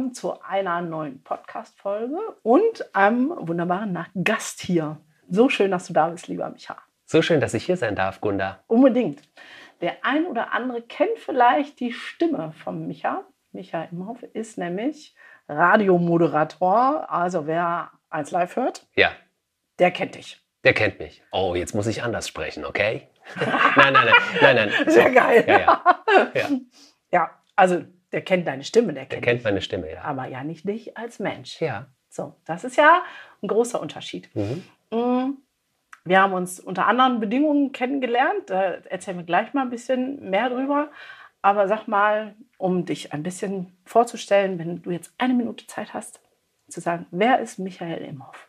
Willkommen zu einer neuen Podcast-Folge und einem wunderbaren Gast hier. So schön, dass du da bist, lieber Micha. So schön, dass ich hier sein darf, Gunda. Unbedingt. Der ein oder andere kennt vielleicht die Stimme von Micha. Micha Imhoff ist nämlich Radiomoderator. Also wer eins live hört, Ja, der kennt dich. der kennt mich. Oh, jetzt muss ich anders sprechen, okay? nein, nein, nein, nein, nein. Sehr geil. Ja, ja. ja. Ja, also der kennt deine Stimme, der Der kennt, kennt dich. meine Stimme, ja. aber ja nicht dich als Mensch. Ja. So, das ist ja ein großer Unterschied. Mhm. Mm, Wir haben uns unter anderen Bedingungen kennengelernt. Da erzählen wir gleich mal ein bisschen mehr drüber. Aber sag mal, um dich ein bisschen vorzustellen, wenn du jetzt eine Minute Zeit hast, zu sagen, wer ist Michael Imhoff?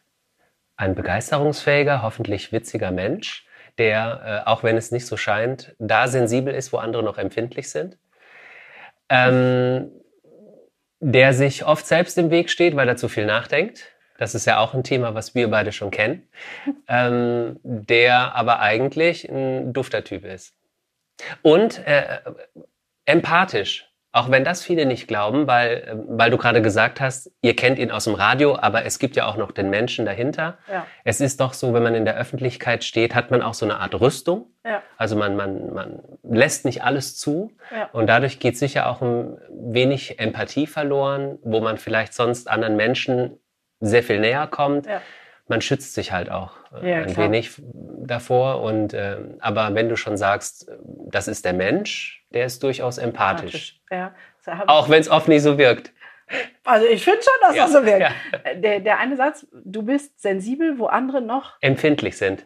Ein begeisterungsfähiger, hoffentlich witziger Mensch, der, äh, auch wenn es nicht so scheint, da sensibel ist, wo andere noch empfindlich sind. Ähm, der sich oft selbst im Weg steht, weil er zu viel nachdenkt. Das ist ja auch ein Thema, was wir beide schon kennen. Ähm, der aber eigentlich ein dufter Typ ist. Und äh, empathisch. Auch wenn das viele nicht glauben, weil, äh, weil du gerade gesagt hast, ihr kennt ihn aus dem Radio, aber es gibt ja auch noch den Menschen dahinter. Ja. Es ist doch so, wenn man in der Öffentlichkeit steht, hat man auch so eine Art Rüstung. Ja. Also man, man, man lässt nicht alles zu. Ja. Und dadurch geht sicher auch ein wenig Empathie verloren, wo man vielleicht sonst anderen Menschen sehr viel näher kommt. Ja. Man schützt sich halt auch äh, Ja, ein klar. wenig davor. Und, ähm, aber wenn du schon sagst, äh, das ist der Mensch, der ist durchaus empathisch. Ja. So hab- Auch wenn es oft nicht so wirkt. Also ich finde schon, dass Ja, das so wirkt. ja. Der, der eine Satz, du bist sensibel, wo andere noch, Empfindlich sind.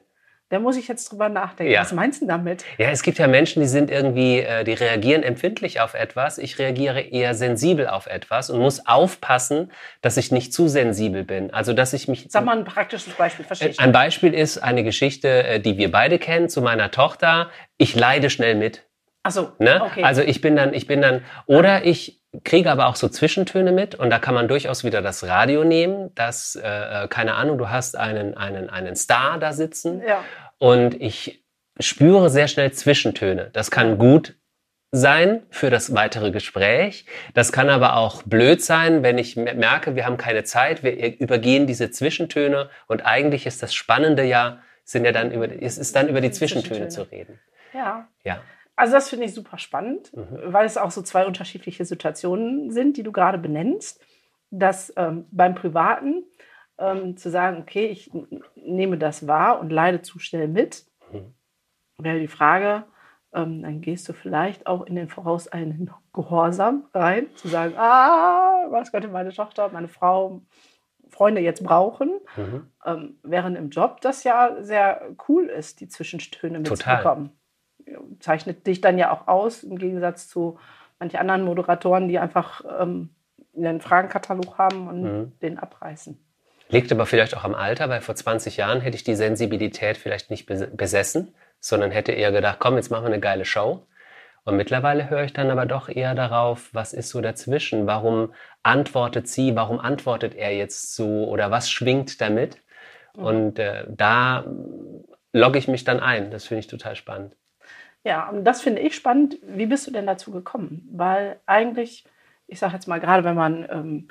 Da muss ich jetzt drüber nachdenken. Ja. Was meinst du damit? Ja, es gibt ja Menschen, die sind irgendwie, äh, die reagieren empfindlich auf etwas. Ich reagiere eher sensibel auf etwas und muss aufpassen, dass ich nicht zu sensibel bin. Also, dass ich mich. Sag mal ein praktisches Beispiel, verstehe ich. Ein Beispiel ist eine Geschichte, äh, die wir beide kennen, zu meiner Tochter. Ich leide schnell mit. Achso, Ne? okay. Also ich bin dann, ich bin dann, oder ich kriege aber auch so Zwischentöne mit und da kann man durchaus wieder das Radio nehmen, dass, äh, äh, keine Ahnung, du hast einen, einen, einen Star da sitzen ja. und ich spüre sehr schnell Zwischentöne. Das kann gut sein für das weitere Gespräch. Das kann aber auch blöd sein, wenn ich me- merke, wir haben keine Zeit, wir übergehen diese Zwischentöne und eigentlich ist das Spannende ja, sind ja dann über, es ist dann über die Die Zwischentöne Zwischentöne. zu reden. ja. Ja. Also das finde ich super spannend, Mhm. weil es auch so zwei unterschiedliche Situationen sind, die du gerade benennst. Dass ähm, beim Privaten ähm, zu sagen, okay, ich nehme das wahr und leide zu schnell mit, Mhm. wäre die Frage, ähm, dann gehst du vielleicht auch in den vorauseilenden Gehorsam rein, zu sagen, ah, was könnte meine Tochter, meine Frau, Freunde jetzt brauchen, Mhm. ähm, während im Job das ja sehr cool ist, die Zwischenstöne mitzubekommen. Zeichnet dich dann ja auch aus, im Gegensatz zu manchen anderen Moderatoren, die einfach ähm, einen Fragenkatalog haben und Mhm. den abreißen. Liegt aber vielleicht auch am Alter, weil vor 20 Jahren hätte ich die Sensibilität vielleicht nicht bes- besessen, sondern hätte eher gedacht, komm, jetzt machen wir eine geile Show. Und mittlerweile höre ich dann aber doch eher darauf, was ist so dazwischen? Warum antwortet sie? Warum antwortet er jetzt so? Oder was schwingt damit? Und äh, da logge ich mich dann ein. Das finde ich total spannend. Ja, und das finde ich spannend. Wie bist du denn dazu gekommen? Weil eigentlich, ich sage jetzt mal, gerade wenn man ähm,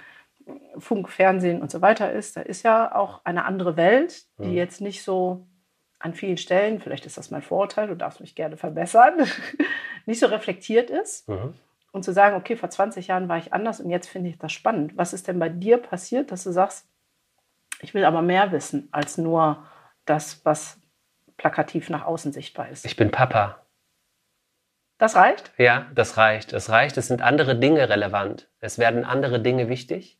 Funk, Fernsehen und so weiter ist, da ist ja auch eine andere Welt, die Mhm. jetzt nicht so an vielen Stellen, vielleicht ist das mein Vorurteil, du darfst mich gerne verbessern, nicht so reflektiert ist. Mhm. Und zu sagen, okay, vor 20 Jahren war ich anders und jetzt finde ich das spannend. Was ist denn bei dir passiert, dass du sagst, ich will aber mehr wissen als nur das, was plakativ nach außen sichtbar ist? Ich bin Papa. Das reicht? Ja, das reicht. Das reicht. Es sind andere Dinge relevant. Es werden andere Dinge wichtig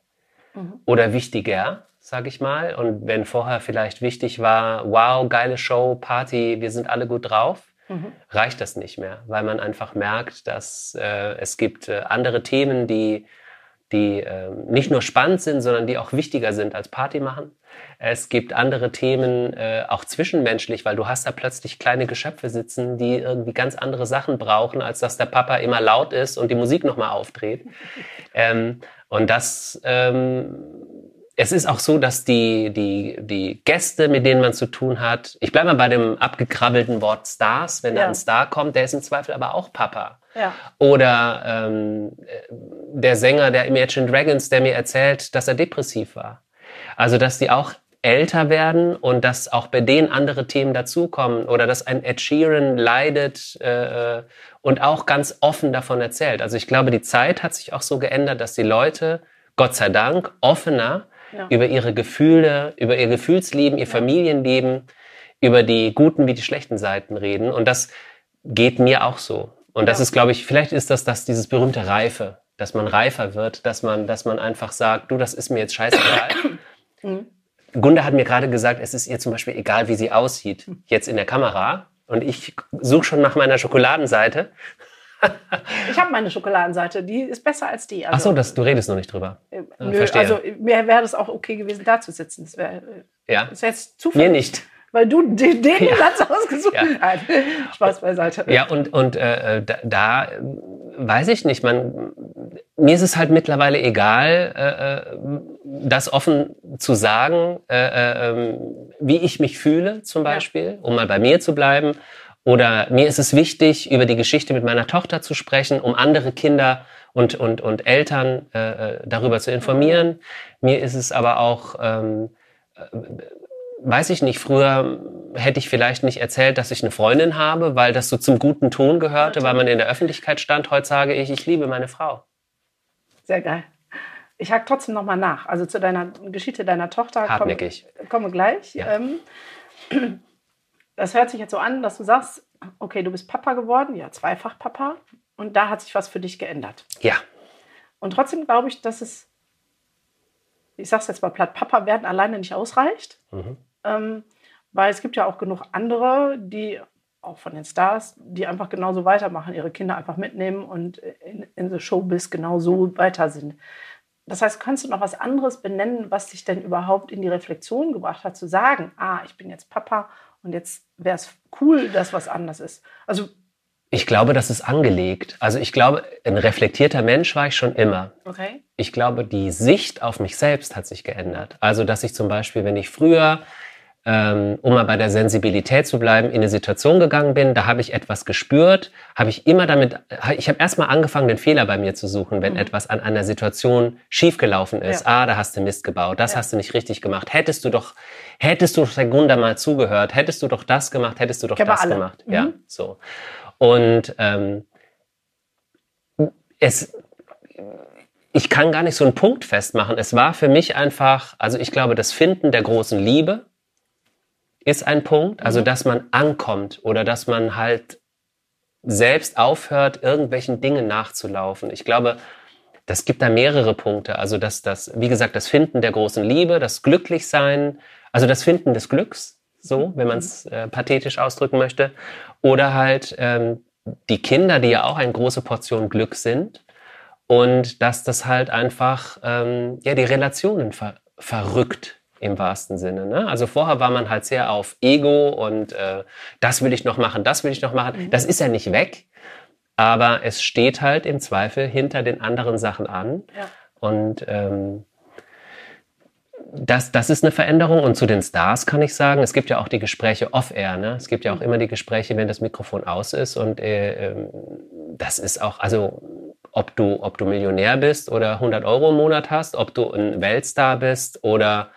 Mhm. oder wichtiger, sage ich mal. Und wenn vorher vielleicht wichtig war, wow, geile Show, Party, wir sind alle gut drauf, Mhm. reicht das nicht mehr, weil man einfach merkt, dass äh, es gibt äh, andere Themen, die die äh, nicht nur spannend sind, sondern die auch wichtiger sind als Party machen. Es gibt andere Themen, äh, auch zwischenmenschlich, weil du hast da plötzlich kleine Geschöpfe sitzen, die irgendwie ganz andere Sachen brauchen, als dass der Papa immer laut ist und die Musik nochmal aufdreht. Ähm, und das, ähm, es ist auch so, dass die, die, die Gäste, mit denen man zu tun hat, ich bleibe mal bei dem abgekrabbelten Wort Stars, wenn ja. da ein Star kommt, der ist im Zweifel aber auch Papa. Ja. Oder ähm, der Sänger der Imagine Dragons, der mir erzählt, dass er depressiv war. Also, dass die auch älter werden und dass auch bei denen andere Themen dazukommen oder dass ein Ed Sheeran leidet äh, und auch ganz offen davon erzählt. Also ich glaube, die Zeit hat sich auch so geändert, dass die Leute, Gott sei Dank, offener ja. über ihre Gefühle, über ihr Gefühlsleben, ihr Familienleben, über die guten wie die schlechten Seiten reden. Und das geht mir auch so. Und das ist, glaube ich, vielleicht ist das, das dieses berühmte Reife, dass man reifer wird, dass man, dass man einfach sagt, du, das ist mir jetzt scheißegal. Mhm. Gunda hat mir gerade gesagt, es ist ihr zum Beispiel egal, wie sie aussieht, jetzt in der Kamera. Und ich suche schon nach meiner Schokoladenseite. Ich habe meine Schokoladenseite, die ist besser als die. Also, Ach so, das, du redest noch nicht drüber. Äh, nö, Verstehe. also mir wäre das auch okay gewesen, da zu sitzen. Das wäre ja. Das wär jetzt Zufall. Mir nicht weil du den, den ja. Platz ausgesucht hast. Ja. Spaß beiseite. Ja, und, und äh, da, da weiß ich nicht, man, mir ist es halt mittlerweile egal, äh, äh das offen zu sagen, äh, äh, ähm, wie ich mich fühle zum Beispiel, ja. um mal bei mir zu bleiben. Oder mir ist es wichtig, über die Geschichte mit meiner Tochter zu sprechen, um andere Kinder und, und, und Eltern äh, äh darüber zu informieren. Mir ist es aber auch ähm, weiß ich nicht, früher hätte ich vielleicht nicht erzählt, dass ich eine Freundin habe, weil das so zum guten Ton gehörte, weil man in der Öffentlichkeit stand. Heute sage ich, ich liebe meine Frau. Sehr geil. Ich hake trotzdem noch mal nach. Also zu deiner Geschichte deiner Tochter Hartnäckig. komme, komme gleich. Ja. Ähm, das hört sich jetzt so an, dass du sagst, okay, du bist Papa geworden, ja, zweifach Papa. Und da hat sich was für dich geändert. Ja. Und trotzdem glaube ich, dass es, ich sage es jetzt mal platt, Papa werden alleine nicht ausreicht. Mhm. Ähm, weil es gibt ja auch genug andere, die auch von den Stars, die einfach genauso weitermachen, ihre Kinder einfach mitnehmen und in, in the Showbiz genauso weiter sind. Das heißt, kannst du noch was anderes benennen, was dich denn überhaupt in die Reflexion gebracht hat, zu sagen, ah, ich bin jetzt Papa und jetzt wäre es cool, dass was anders ist. Also ich glaube, das ist angelegt. Also ich glaube, ein reflektierter Mensch war ich schon immer. Okay. Ich glaube, die Sicht auf mich selbst hat sich geändert. Also dass ich zum Beispiel, wenn ich früher ähm, um mal bei der Sensibilität zu bleiben, in eine Situation gegangen bin, da habe ich etwas gespürt, habe ich immer damit, ich habe erstmal angefangen, den Fehler bei mir zu suchen, wenn mhm. etwas an einer Situation schiefgelaufen ist. Ja. Ah, da hast du Mist gebaut, das ja. hast du nicht richtig gemacht. Hättest du doch, hättest du Segunda mal zugehört, hättest du doch das gemacht, hättest du doch das alle. gemacht. Mhm. Ja, so. Und ähm, es, ich kann gar nicht so einen Punkt festmachen. Es war für mich einfach, also ich glaube, das Finden der großen Liebe, ist ein Punkt. Also, mhm. dass man ankommt oder dass man halt selbst aufhört, irgendwelchen Dingen nachzulaufen. Ich glaube, das gibt da mehrere Punkte. Also, dass das, wie gesagt, das Finden der großen Liebe, das Glücklichsein, also das Finden des Glücks, so, wenn man es äh, pathetisch ausdrücken möchte. Oder halt ähm, die Kinder, die ja auch eine große Portion Glück sind. Und dass das halt einfach ähm, ja die Relationen ver verrückt im wahrsten Sinne. Ne? Also vorher war man halt sehr auf Ego und äh, das will ich noch machen, das will ich noch machen. Mhm. Das ist ja nicht weg, aber es steht halt im Zweifel hinter den anderen Sachen an. Ja. Und ähm, das, das ist eine Veränderung. Und zu den Stars kann ich sagen, es gibt ja auch die Gespräche off-air. Ne? Es gibt ja auch mhm. immer die Gespräche, wenn das Mikrofon aus ist. Und äh, ähm, das ist auch, also ob du, ob du Millionär bist oder 100 Euro im Monat hast, ob du ein Weltstar bist oder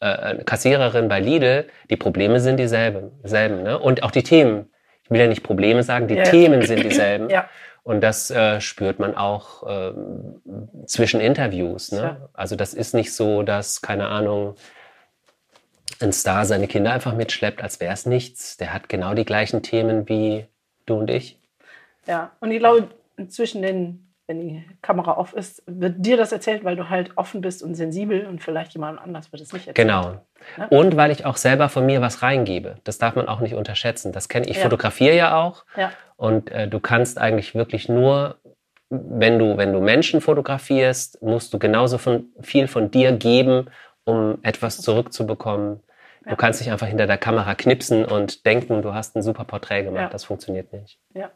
äh, Kassiererin bei Lidl, die Probleme sind dieselben. Dieselben, ne? Und auch die Themen. Ich will ja nicht Probleme sagen, die ja. Themen sind dieselben. Ja. Und das äh, spürt man auch äh, zwischen Interviews. Ne? Ja. Also das ist nicht so, dass, keine Ahnung, ein Star seine Kinder einfach mitschleppt, als wäre es nichts. Der hat genau die gleichen Themen wie du und ich. Ja, und ich glaube, zwischen den wenn die Kamera off ist, wird dir das erzählt, weil du halt offen bist und sensibel und vielleicht jemand anders wird es nicht erzählt. Genau. Ne? Und weil ich auch selber von mir was reingebe. Das darf man auch nicht unterschätzen. Das kenne ich. Ja. fotografiere ja auch. Ja. Und äh, du kannst eigentlich wirklich nur wenn du, wenn du Menschen fotografierst, musst du genauso von, viel von dir geben, um etwas zurückzubekommen. Ja. Du kannst nicht einfach hinter der Kamera knipsen und denken, du hast ein super Porträt gemacht. Ja. Das funktioniert nicht. Ja.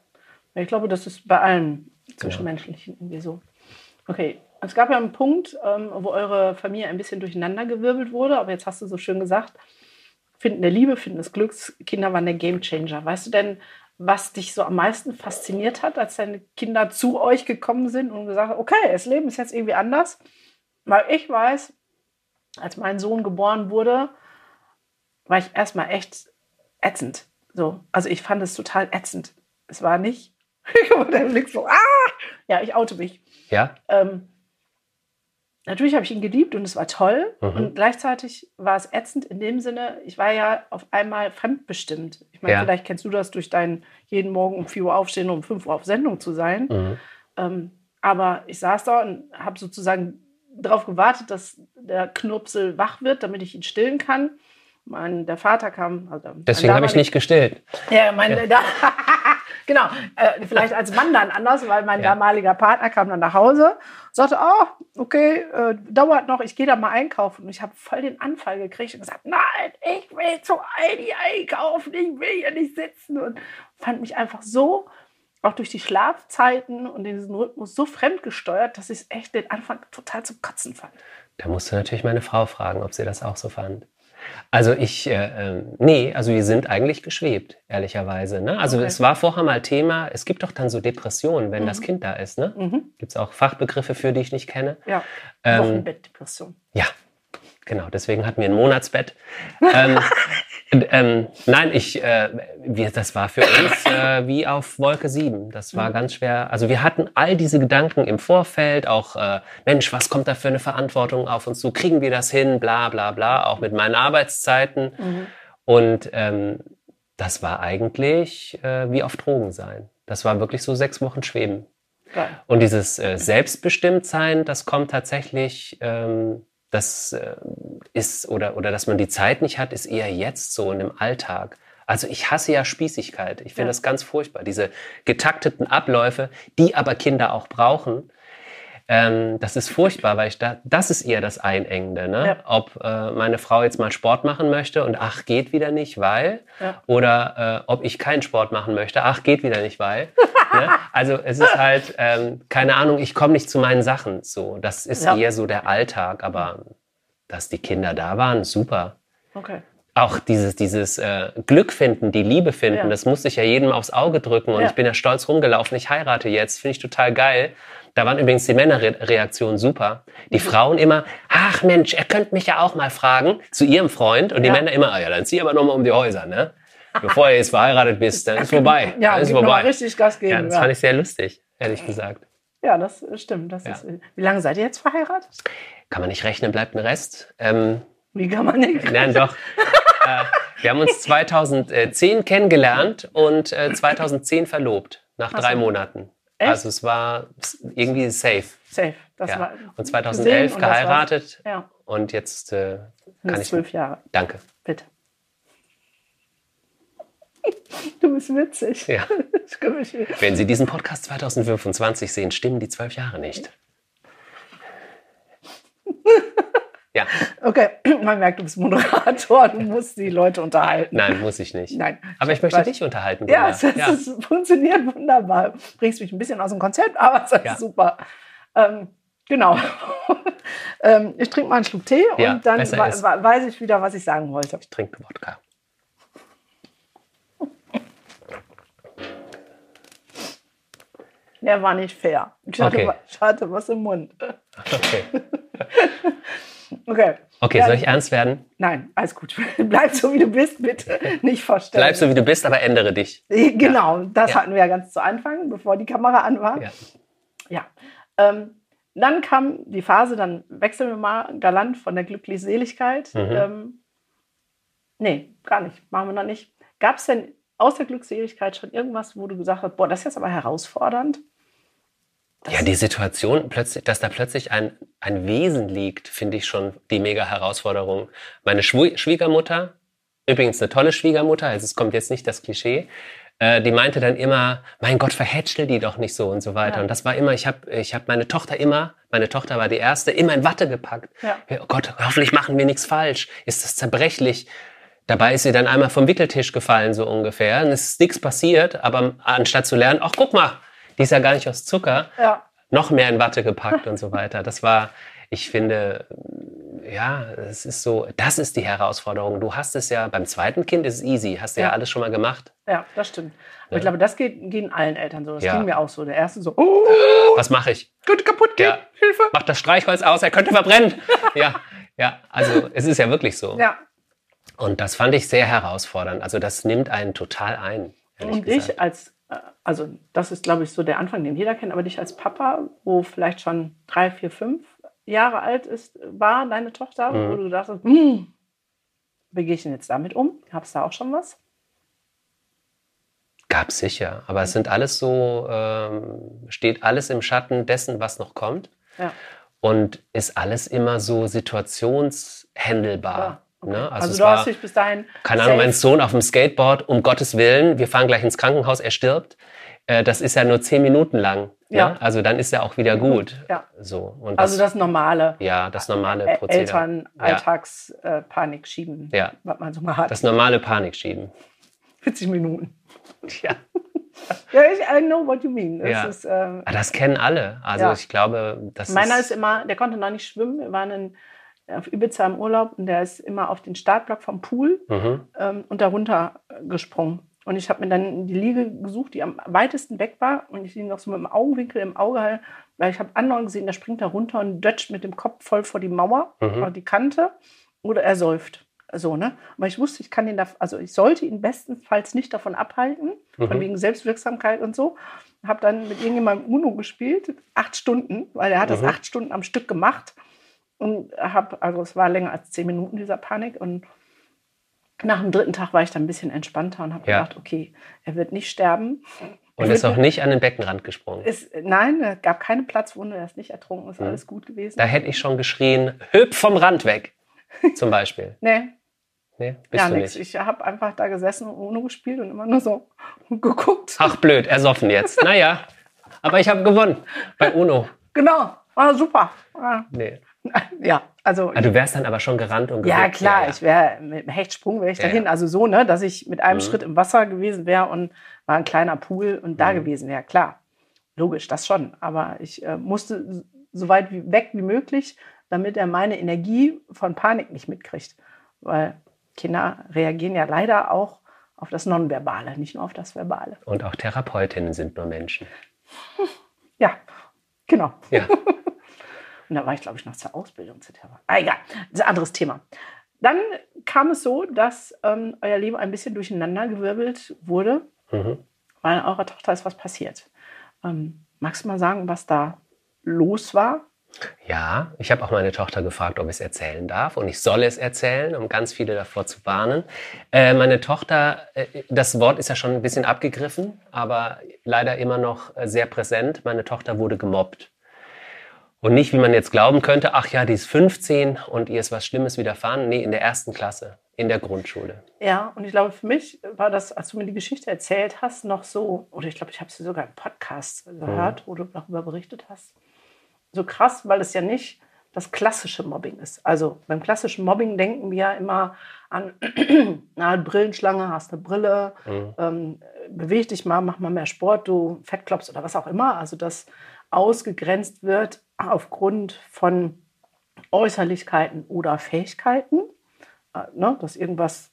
Ich glaube, das ist bei allen Zwischenmenschlichen irgendwie so. Okay, es gab ja einen Punkt, ähm, wo eure Familie ein bisschen durcheinandergewirbelt wurde, aber jetzt hast du so schön gesagt, Finden der Liebe, Finden des Glücks, Kinder waren der Gamechanger. Weißt du denn, was dich so am meisten fasziniert hat, als deine Kinder zu euch gekommen sind und gesagt haben, okay, das Leben ist jetzt irgendwie anders? Weil ich weiß, als mein Sohn geboren wurde, war ich erstmal echt ätzend. So, also ich fand es total ätzend. Es war nicht. und der Blick so, ah! Ja, ich oute mich. Ja? Ähm, natürlich habe ich ihn geliebt und es war toll. Mhm. Und gleichzeitig war es ätzend in dem Sinne, ich war ja auf einmal fremdbestimmt. Ich meine, Ja. vielleicht kennst du das durch dein jeden Morgen um 4 Uhr aufstehen, um 5 Uhr auf Sendung zu sein. Mhm. Ähm, aber ich saß da und habe sozusagen darauf gewartet, dass der Knurpsel wach wird, damit ich ihn stillen kann. Mein, der Vater kam. Also Deswegen habe ich nicht gestillt. ja, mein, Da, genau. Äh, vielleicht als Mann dann anders, weil mein Ja. damaliger Partner kam dann nach Hause, sagte, oh, okay, äh, dauert noch, ich gehe da mal einkaufen. Und ich habe voll den Anfall gekriegt und gesagt, nein, ich will zu Aldi einkaufen, ich will hier nicht sitzen. Und fand mich einfach so, auch durch die Schlafzeiten und diesen Rhythmus so fremdgesteuert, dass ich es echt den Anfang total zum Kotzen fand. Da musst du natürlich meine Frau fragen, ob sie das auch so fand. Also ich, äh, ähm, nee, also wir sind eigentlich geschwebt, ehrlicherweise. Ne? Also Okay. es war vorher mal Thema, es gibt doch dann so Depressionen, wenn das Kind da ist. Ne? Mhm. Gibt es auch Fachbegriffe für, die ich nicht kenne? Ja, Ähm, Wochenbettdepression. Ja, genau. Deswegen hatten wir ein Monatsbett. ähm, ähm, nein, ich, äh, wir, das war für uns äh, wie auf Wolke 7. Das war ganz schwer. Also wir hatten all diese Gedanken im Vorfeld, auch, äh, Mensch, was kommt da für eine Verantwortung auf uns zu? Kriegen wir das hin? Bla, bla, bla. Auch mit meinen Arbeitszeiten. Mhm. Und ähm, das war eigentlich äh, wie auf Drogen sein. Das war wirklich so sechs Wochen Schweben. Geil. Und dieses äh, Selbstbestimmtsein, das kommt tatsächlich, ähm, das äh, ist, oder, oder dass man die Zeit nicht hat, ist eher jetzt so und im Alltag. Also ich hasse ja Spießigkeit. Ich finde Ja. das ganz furchtbar. Diese getakteten Abläufe, die aber Kinder auch brauchen. Ähm, das ist furchtbar, weil ich da, das ist eher das Einengende. Ne? Ja. Ob äh, meine Frau jetzt mal Sport machen möchte und ach, geht wieder nicht, weil. Ja. Oder äh, ob ich keinen Sport machen möchte, ach, geht wieder nicht, weil. ne? Also es ist halt, ähm, keine Ahnung, ich komme nicht zu meinen Sachen. So, das ist Ja. eher so der Alltag, aber dass die Kinder da waren, super. Okay. Auch dieses, dieses äh, Glück finden, die Liebe finden, Ja. das musste ich ja jedem aufs Auge drücken und Ja. ich bin ja stolz rumgelaufen, ich heirate jetzt, finde ich total geil. Da waren übrigens die Männerreaktionen super. Mhm. Die Frauen immer, ach Mensch, er könnte mich ja auch mal fragen, zu ihrem Freund. Und die Ja. Männer immer, ah ja, dann zieh aber nochmal um die Häuser, ne? Bevor du jetzt verheiratet bist, dann ist vorbei. Ja, dann ist vorbei. richtig Gas geben. Ja, das ja. fand ich sehr lustig, ehrlich gesagt. Ja, das stimmt. Das Ja. ist, wie lange seid ihr jetzt verheiratet? Kann man nicht rechnen, bleibt ein Rest. Ähm, Wie kann man nicht? Nein, doch. äh, wir haben uns 2010 kennengelernt und äh, 2010 verlobt, nach Ach drei so. Monaten. Echt? Also es war irgendwie safe. Safe. Das Ja. war Und 2011 gesehen und geheiratet Ja, und jetzt äh, kann ich. zwölf Jahre. Danke. Bitte. Du bist witzig. Ja. Ich Wenn Sie diesen Podcast 2025 sehen, stimmen die zwölf Jahre nicht. Ja, Okay, man merkt, du bist Moderator, du musst die Leute unterhalten. nein, muss ich nicht. Nein. Aber ich möchte dich unterhalten. Ja, es, es funktioniert wunderbar. Bringst mich ein bisschen aus dem Konzept, aber es ist Ja. super. Ähm, genau. ähm, ich trinke mal einen Schluck Tee Ja, und dann we- ist. weiß ich wieder, was ich sagen wollte. Ich trinke Wodka. Der war nicht fair. Ich hatte, Okay. ich hatte was im Mund. Okay, Okay. okay Ja, soll ich ernst werden? Nein, alles gut. Bleib so, wie du bist, bitte. Nicht verstellen. Bleib so, wie du bist, aber ändere dich. Genau, das Ja. hatten wir ja ganz zu Anfang, bevor die Kamera an war. Ja. Ja. Ähm, dann kam die Phase, dann wechseln wir mal galant von der Glückseligkeit. Mhm. Ähm, nee, gar nicht. Machen wir noch nicht. Gab es denn aus der Glückseligkeit schon irgendwas, wo du gesagt hast, boah, das ist jetzt aber herausfordernd? Das- Ja, die Situation, plötzlich, dass da plötzlich ein, ein Wesen liegt, finde ich schon die mega Herausforderung. Meine Schwu Schwiegermutter, übrigens eine tolle Schwiegermutter, also es kommt jetzt nicht das Klischee, äh, die meinte dann immer, mein Gott, verhätschel die doch nicht so und so weiter. Ja. Und das war immer, ich habe ich hab meine Tochter immer, meine Tochter war die erste, immer in Watte gepackt. Ja. Oh Gott, hoffentlich machen wir nichts falsch. Ist das zerbrechlich? Dabei ist sie dann einmal vom Wickeltisch gefallen, so ungefähr. Und es ist nichts passiert, aber anstatt zu lernen, ach guck mal, die ist ja gar nicht aus Zucker, Ja. noch mehr in Watte gepackt und so weiter. Das war, ich finde, ja, es ist so, das ist die Herausforderung. Du hast es ja, beim zweiten Kind ist es easy, hast du ja, Ja. alles schon mal gemacht. Ja, das stimmt. Aber Ja. ich glaube, das geht, geht allen Eltern so. Das Ja. ging mir auch so. Der erste so, oh, Was mache ich? könnte kaputt gehen. Hilfe. Mach das Streichholz aus, er könnte verbrennen. ja, ja, also es ist ja wirklich so. Ja, Und das fand ich sehr herausfordernd. Also das nimmt einen total ein. und gesagt. ich als, äh, also das ist, glaube ich, so der Anfang, den jeder kennt, aber dich als Papa, wo vielleicht schon drei, vier, fünf Jahre alt ist, war deine Tochter, Mhm. wo du dachtest, hm, wie gehe ich denn jetzt damit um? Gab es da auch schon was? Gab sicher, aber es sind alles so, ähm, steht alles im Schatten dessen, was noch kommt Ja. und ist alles immer so situationshändelbar. Ja, okay. Ne? Also, es du war, hast dich bis dahin. keine Ahnung, mein Sohn auf dem Skateboard, um Gottes Willen, wir fahren gleich ins Krankenhaus, er stirbt. Äh, das ist ja nur zehn Minuten lang. Ja. Ne? Also dann ist er auch wieder gut. Ja. So. Und Also das normale ja, das normale Prozedere. Eltern Ja. Alltagspanik schieben, Ja. was man so mal hat. Das normale Panikschieben. 40 Minuten. Ja. Ja, ich, I know what you mean. Das Ja. ist, ähm, Ah, Das kennen alle. Also ich glaube, das meiner ist ist immer, der konnte noch nicht schwimmen. Wir waren in, auf Ibiza im Urlaub und der ist immer auf den Startblock vom Pool Mhm. ähm, und darunter äh, gesprungen. Und ich habe mir dann die Liege gesucht, die am weitesten weg war und ich ihn noch so mit dem Augenwinkel im Auge weil ich habe anderen gesehen, der springt da runter und dötscht mit dem Kopf voll vor die Mauer, Mhm. vor die Kante oder er säuft. So, ne? Aber ich wusste, ich kann ihn da, also ich sollte ihn bestenfalls nicht davon abhalten, von Mhm. wegen Selbstwirksamkeit und so. Habe dann mit irgendjemandem Uno gespielt, acht Stunden, weil er hat das Mhm. acht Stunden am Stück gemacht. Und habe, also es war länger als zehn Minuten dieser Panik. Und nach dem dritten Tag war ich dann ein bisschen entspannter und habe Ja. gedacht, okay, er wird nicht sterben. Und Er ist auch nicht an den Beckenrand gesprungen. ist, nein, es gab keine Platzwunde, er ist nicht ertrunken, ist Mhm. alles gut gewesen. Da hätte ich schon geschrien, hüpf vom Rand weg. Zum Beispiel. nee, Nee, bist gar du nichts. nicht. Ich habe einfach da gesessen und Uno gespielt und immer nur so geguckt. Ach blöd, ersoffen jetzt. Naja, aber ich habe gewonnen bei UNO. Genau, war super. Ah, Nee. Ja, also Ah, du wärst dann aber schon gerannt und Ja, gewippt. klar, ich wäre mit dem Hechtsprung wäre ich Ja, dahin. ja. Also so, ne, dass ich mit einem Mhm. Schritt im Wasser gewesen wäre und war ein kleiner Pool und da Mhm. gewesen wäre, klar. Logisch, das schon. Aber ich äh, musste so weit wie, weg wie möglich, damit er meine Energie von Panik nicht mitkriegt. Weil Kinder reagieren ja leider auch auf das Nonverbale, nicht nur auf das Verbale. Und auch Therapeutinnen sind nur Menschen. Ja, genau. Ja. Und da war ich, glaube ich, noch zur Ausbildung zu Terra. Ah, egal, das ist ein anderes Thema. Dann kam es so, dass ähm, euer Leben ein bisschen durcheinandergewirbelt wurde, Mhm. weil eurer Tochter ist was passiert. Ähm, magst du mal sagen, was da los war? Ja, ich habe auch meine Tochter gefragt, ob ich es erzählen darf. Und ich soll es erzählen, um ganz viele davor zu warnen. Äh, meine Tochter, äh, das Wort ist ja schon ein bisschen abgegriffen, aber leider immer noch äh, sehr präsent. Meine Tochter wurde gemobbt. Und nicht, wie man jetzt glauben könnte, ach ja, die ist 15 und ihr ist was Schlimmes widerfahren. Nee, in der ersten Klasse, in der Grundschule. Ja, und ich glaube, für mich war das, als du mir die Geschichte erzählt hast, noch so, oder ich glaube, ich habe sie sogar im Podcast gehört, wo du darüber berichtet hast. So krass, weil es ja nicht das klassische Mobbing ist. Also beim klassischen Mobbing denken wir ja immer an na, Brillenschlange, hast eine Brille, Mhm. ähm, beweg dich mal, mach mal mehr Sport, du Fettklopst oder was auch immer. Also das ausgegrenzt wird aufgrund von Äußerlichkeiten oder Fähigkeiten, äh, ne, dass irgendwas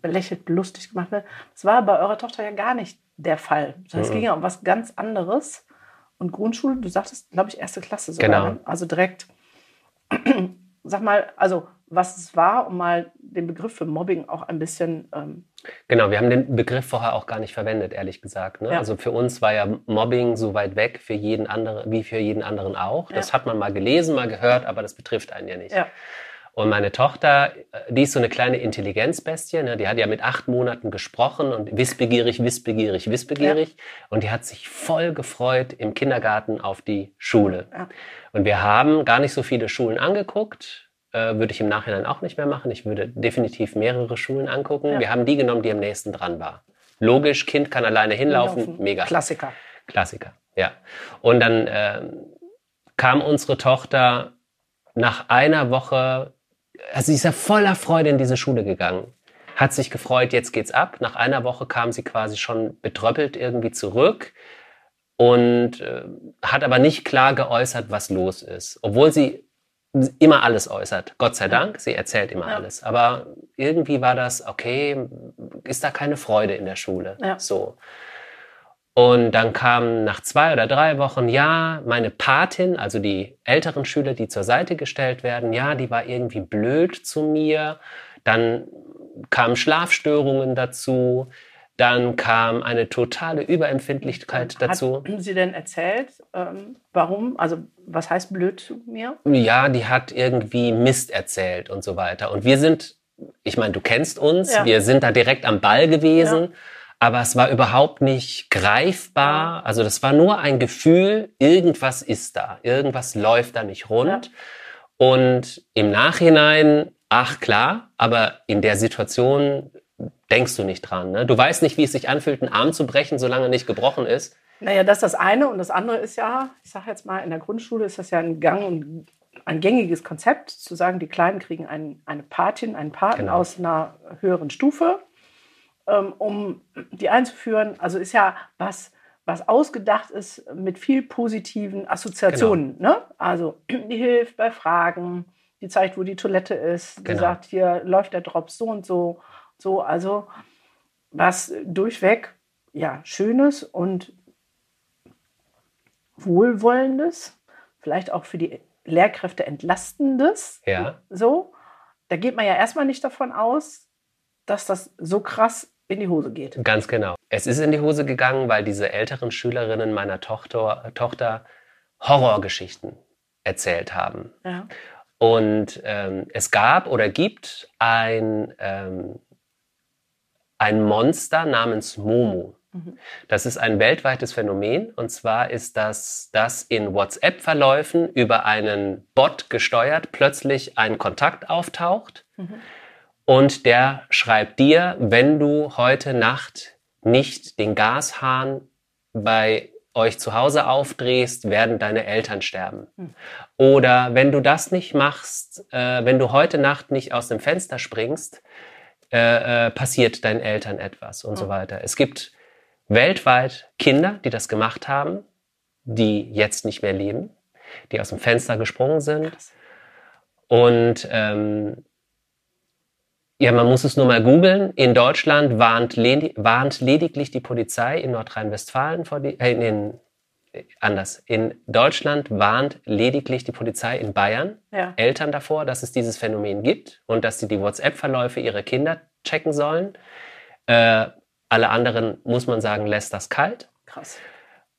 belächelt, lustig gemacht wird. Das war bei eurer Tochter ja gar nicht der Fall. sondern Es Mhm. ging ja um was ganz anderes. Und Grundschule, du sagtest, glaube ich, erste Klasse sogar. Genau. ne? Also direkt, sag mal, also was es war, um mal den Begriff für Mobbing auch ein bisschen, ähm, Genau, wir haben den Begriff vorher auch gar nicht verwendet, ehrlich gesagt. Ne? Ja. Also für uns war ja Mobbing so weit weg für jeden anderen, wie für jeden anderen auch. Das Ja. hat man mal gelesen, mal gehört, aber das betrifft einen ja nicht. ja, Und meine Tochter, äh, die ist so eine kleine Intelligenzbestie, ne? die hat ja mit acht Monaten gesprochen und wissbegierig, wissbegierig, wissbegierig. Und die hat sich voll gefreut im Kindergarten auf die Schule. Ja. Und wir haben gar nicht so viele Schulen angeguckt. Äh, würde ich im Nachhinein auch nicht mehr machen. Ich würde definitiv mehrere Schulen angucken. Ja. Wir haben die genommen, die am nächsten dran war. logisch, Kind kann alleine hinlaufen, Laufen. mega. Klassiker. Klassiker, ja. Und dann ähm, kam unsere Tochter nach einer Woche, also sie ist ja voller Freude in diese Schule gegangen, hat sich gefreut, jetzt geht's ab. Nach einer Woche kam sie quasi schon betröppelt irgendwie zurück und äh, hat aber nicht klar geäußert, was los ist, obwohl sie immer alles äußert. Gott sei Dank, sie erzählt immer Ja. alles. Aber irgendwie war das okay, ist da keine Freude in der Schule. Ja. So. Und dann kam nach zwei oder drei Wochen, ja, meine Patin, also die älteren Schüler, die zur Seite gestellt werden, ja, die war irgendwie blöd zu mir. Dann kamen Schlafstörungen dazu. Dann kam eine totale Überempfindlichkeit dazu. Hat sie denn erzählt, ähm, warum? Also, was heißt blöd zu mir? Ja, die hat irgendwie Mist erzählt und so weiter. Und wir sind, ich meine, du kennst uns, Ja. wir sind da direkt am Ball gewesen, aber es war überhaupt nicht greifbar. Also das war nur ein Gefühl, irgendwas ist da, irgendwas läuft da nicht rund. Und im Nachhinein, ach klar, aber in der Situation denkst du nicht dran. Ne? Du weißt nicht, wie es sich anfühlt, einen Arm zu brechen, solange er nicht gebrochen ist. Naja, das ist das eine. Und das andere ist ja, ich sage jetzt mal, in der Grundschule ist das ja ein Gang und ein gängiges Konzept, zu sagen, die Kleinen kriegen ein, eine Patin, einen Paten Genau. aus einer höheren Stufe, ähm, um die einzuführen. Also ist ja was, was ausgedacht ist mit viel positiven Assoziationen. Genau. Ne? Also die hilft bei Fragen, die zeigt, wo die Toilette ist, die Genau. sagt, hier läuft der Drops so und so. So, also was durchweg ja Schönes und Wohlwollendes, vielleicht auch für die Lehrkräfte entlastendes. Ja. So, da geht man ja erstmal nicht davon aus, dass das so krass in die Hose geht. Ganz genau. Es ist in die Hose gegangen, weil diese älteren Schülerinnen meiner Tochter, Tochter Horrorgeschichten erzählt haben. Ja. Und ähm, es gab oder gibt ein, ähm, ein Monster namens Momo. Mhm. Das ist ein weltweites Phänomen. Und zwar ist das, dass in WhatsApp-Verläufen über einen Bot gesteuert plötzlich ein Kontakt auftaucht. Mhm. Und der schreibt dir, wenn du heute Nacht nicht den Gashahn bei euch zu Hause aufdrehst, werden deine Eltern sterben. Hm. Oder wenn du das nicht machst, äh, wenn du heute Nacht nicht aus dem Fenster springst, äh, äh, passiert deinen Eltern etwas und so Hm. weiter. Es gibt weltweit Kinder, die das gemacht haben, die jetzt nicht mehr leben, die aus dem Fenster gesprungen sind. Und ähm, ja, man muss es nur mal googeln. In Deutschland warnt, ledi warnt lediglich die Polizei in Nordrhein-Westfalen vor die, äh, in, den- anders. In Deutschland warnt lediglich die Polizei in Bayern Ja. Eltern davor, dass es dieses Phänomen gibt und dass sie die WhatsApp-Verläufe ihrer Kinder checken sollen. Äh, alle anderen, muss man sagen, lässt das kalt. Krass.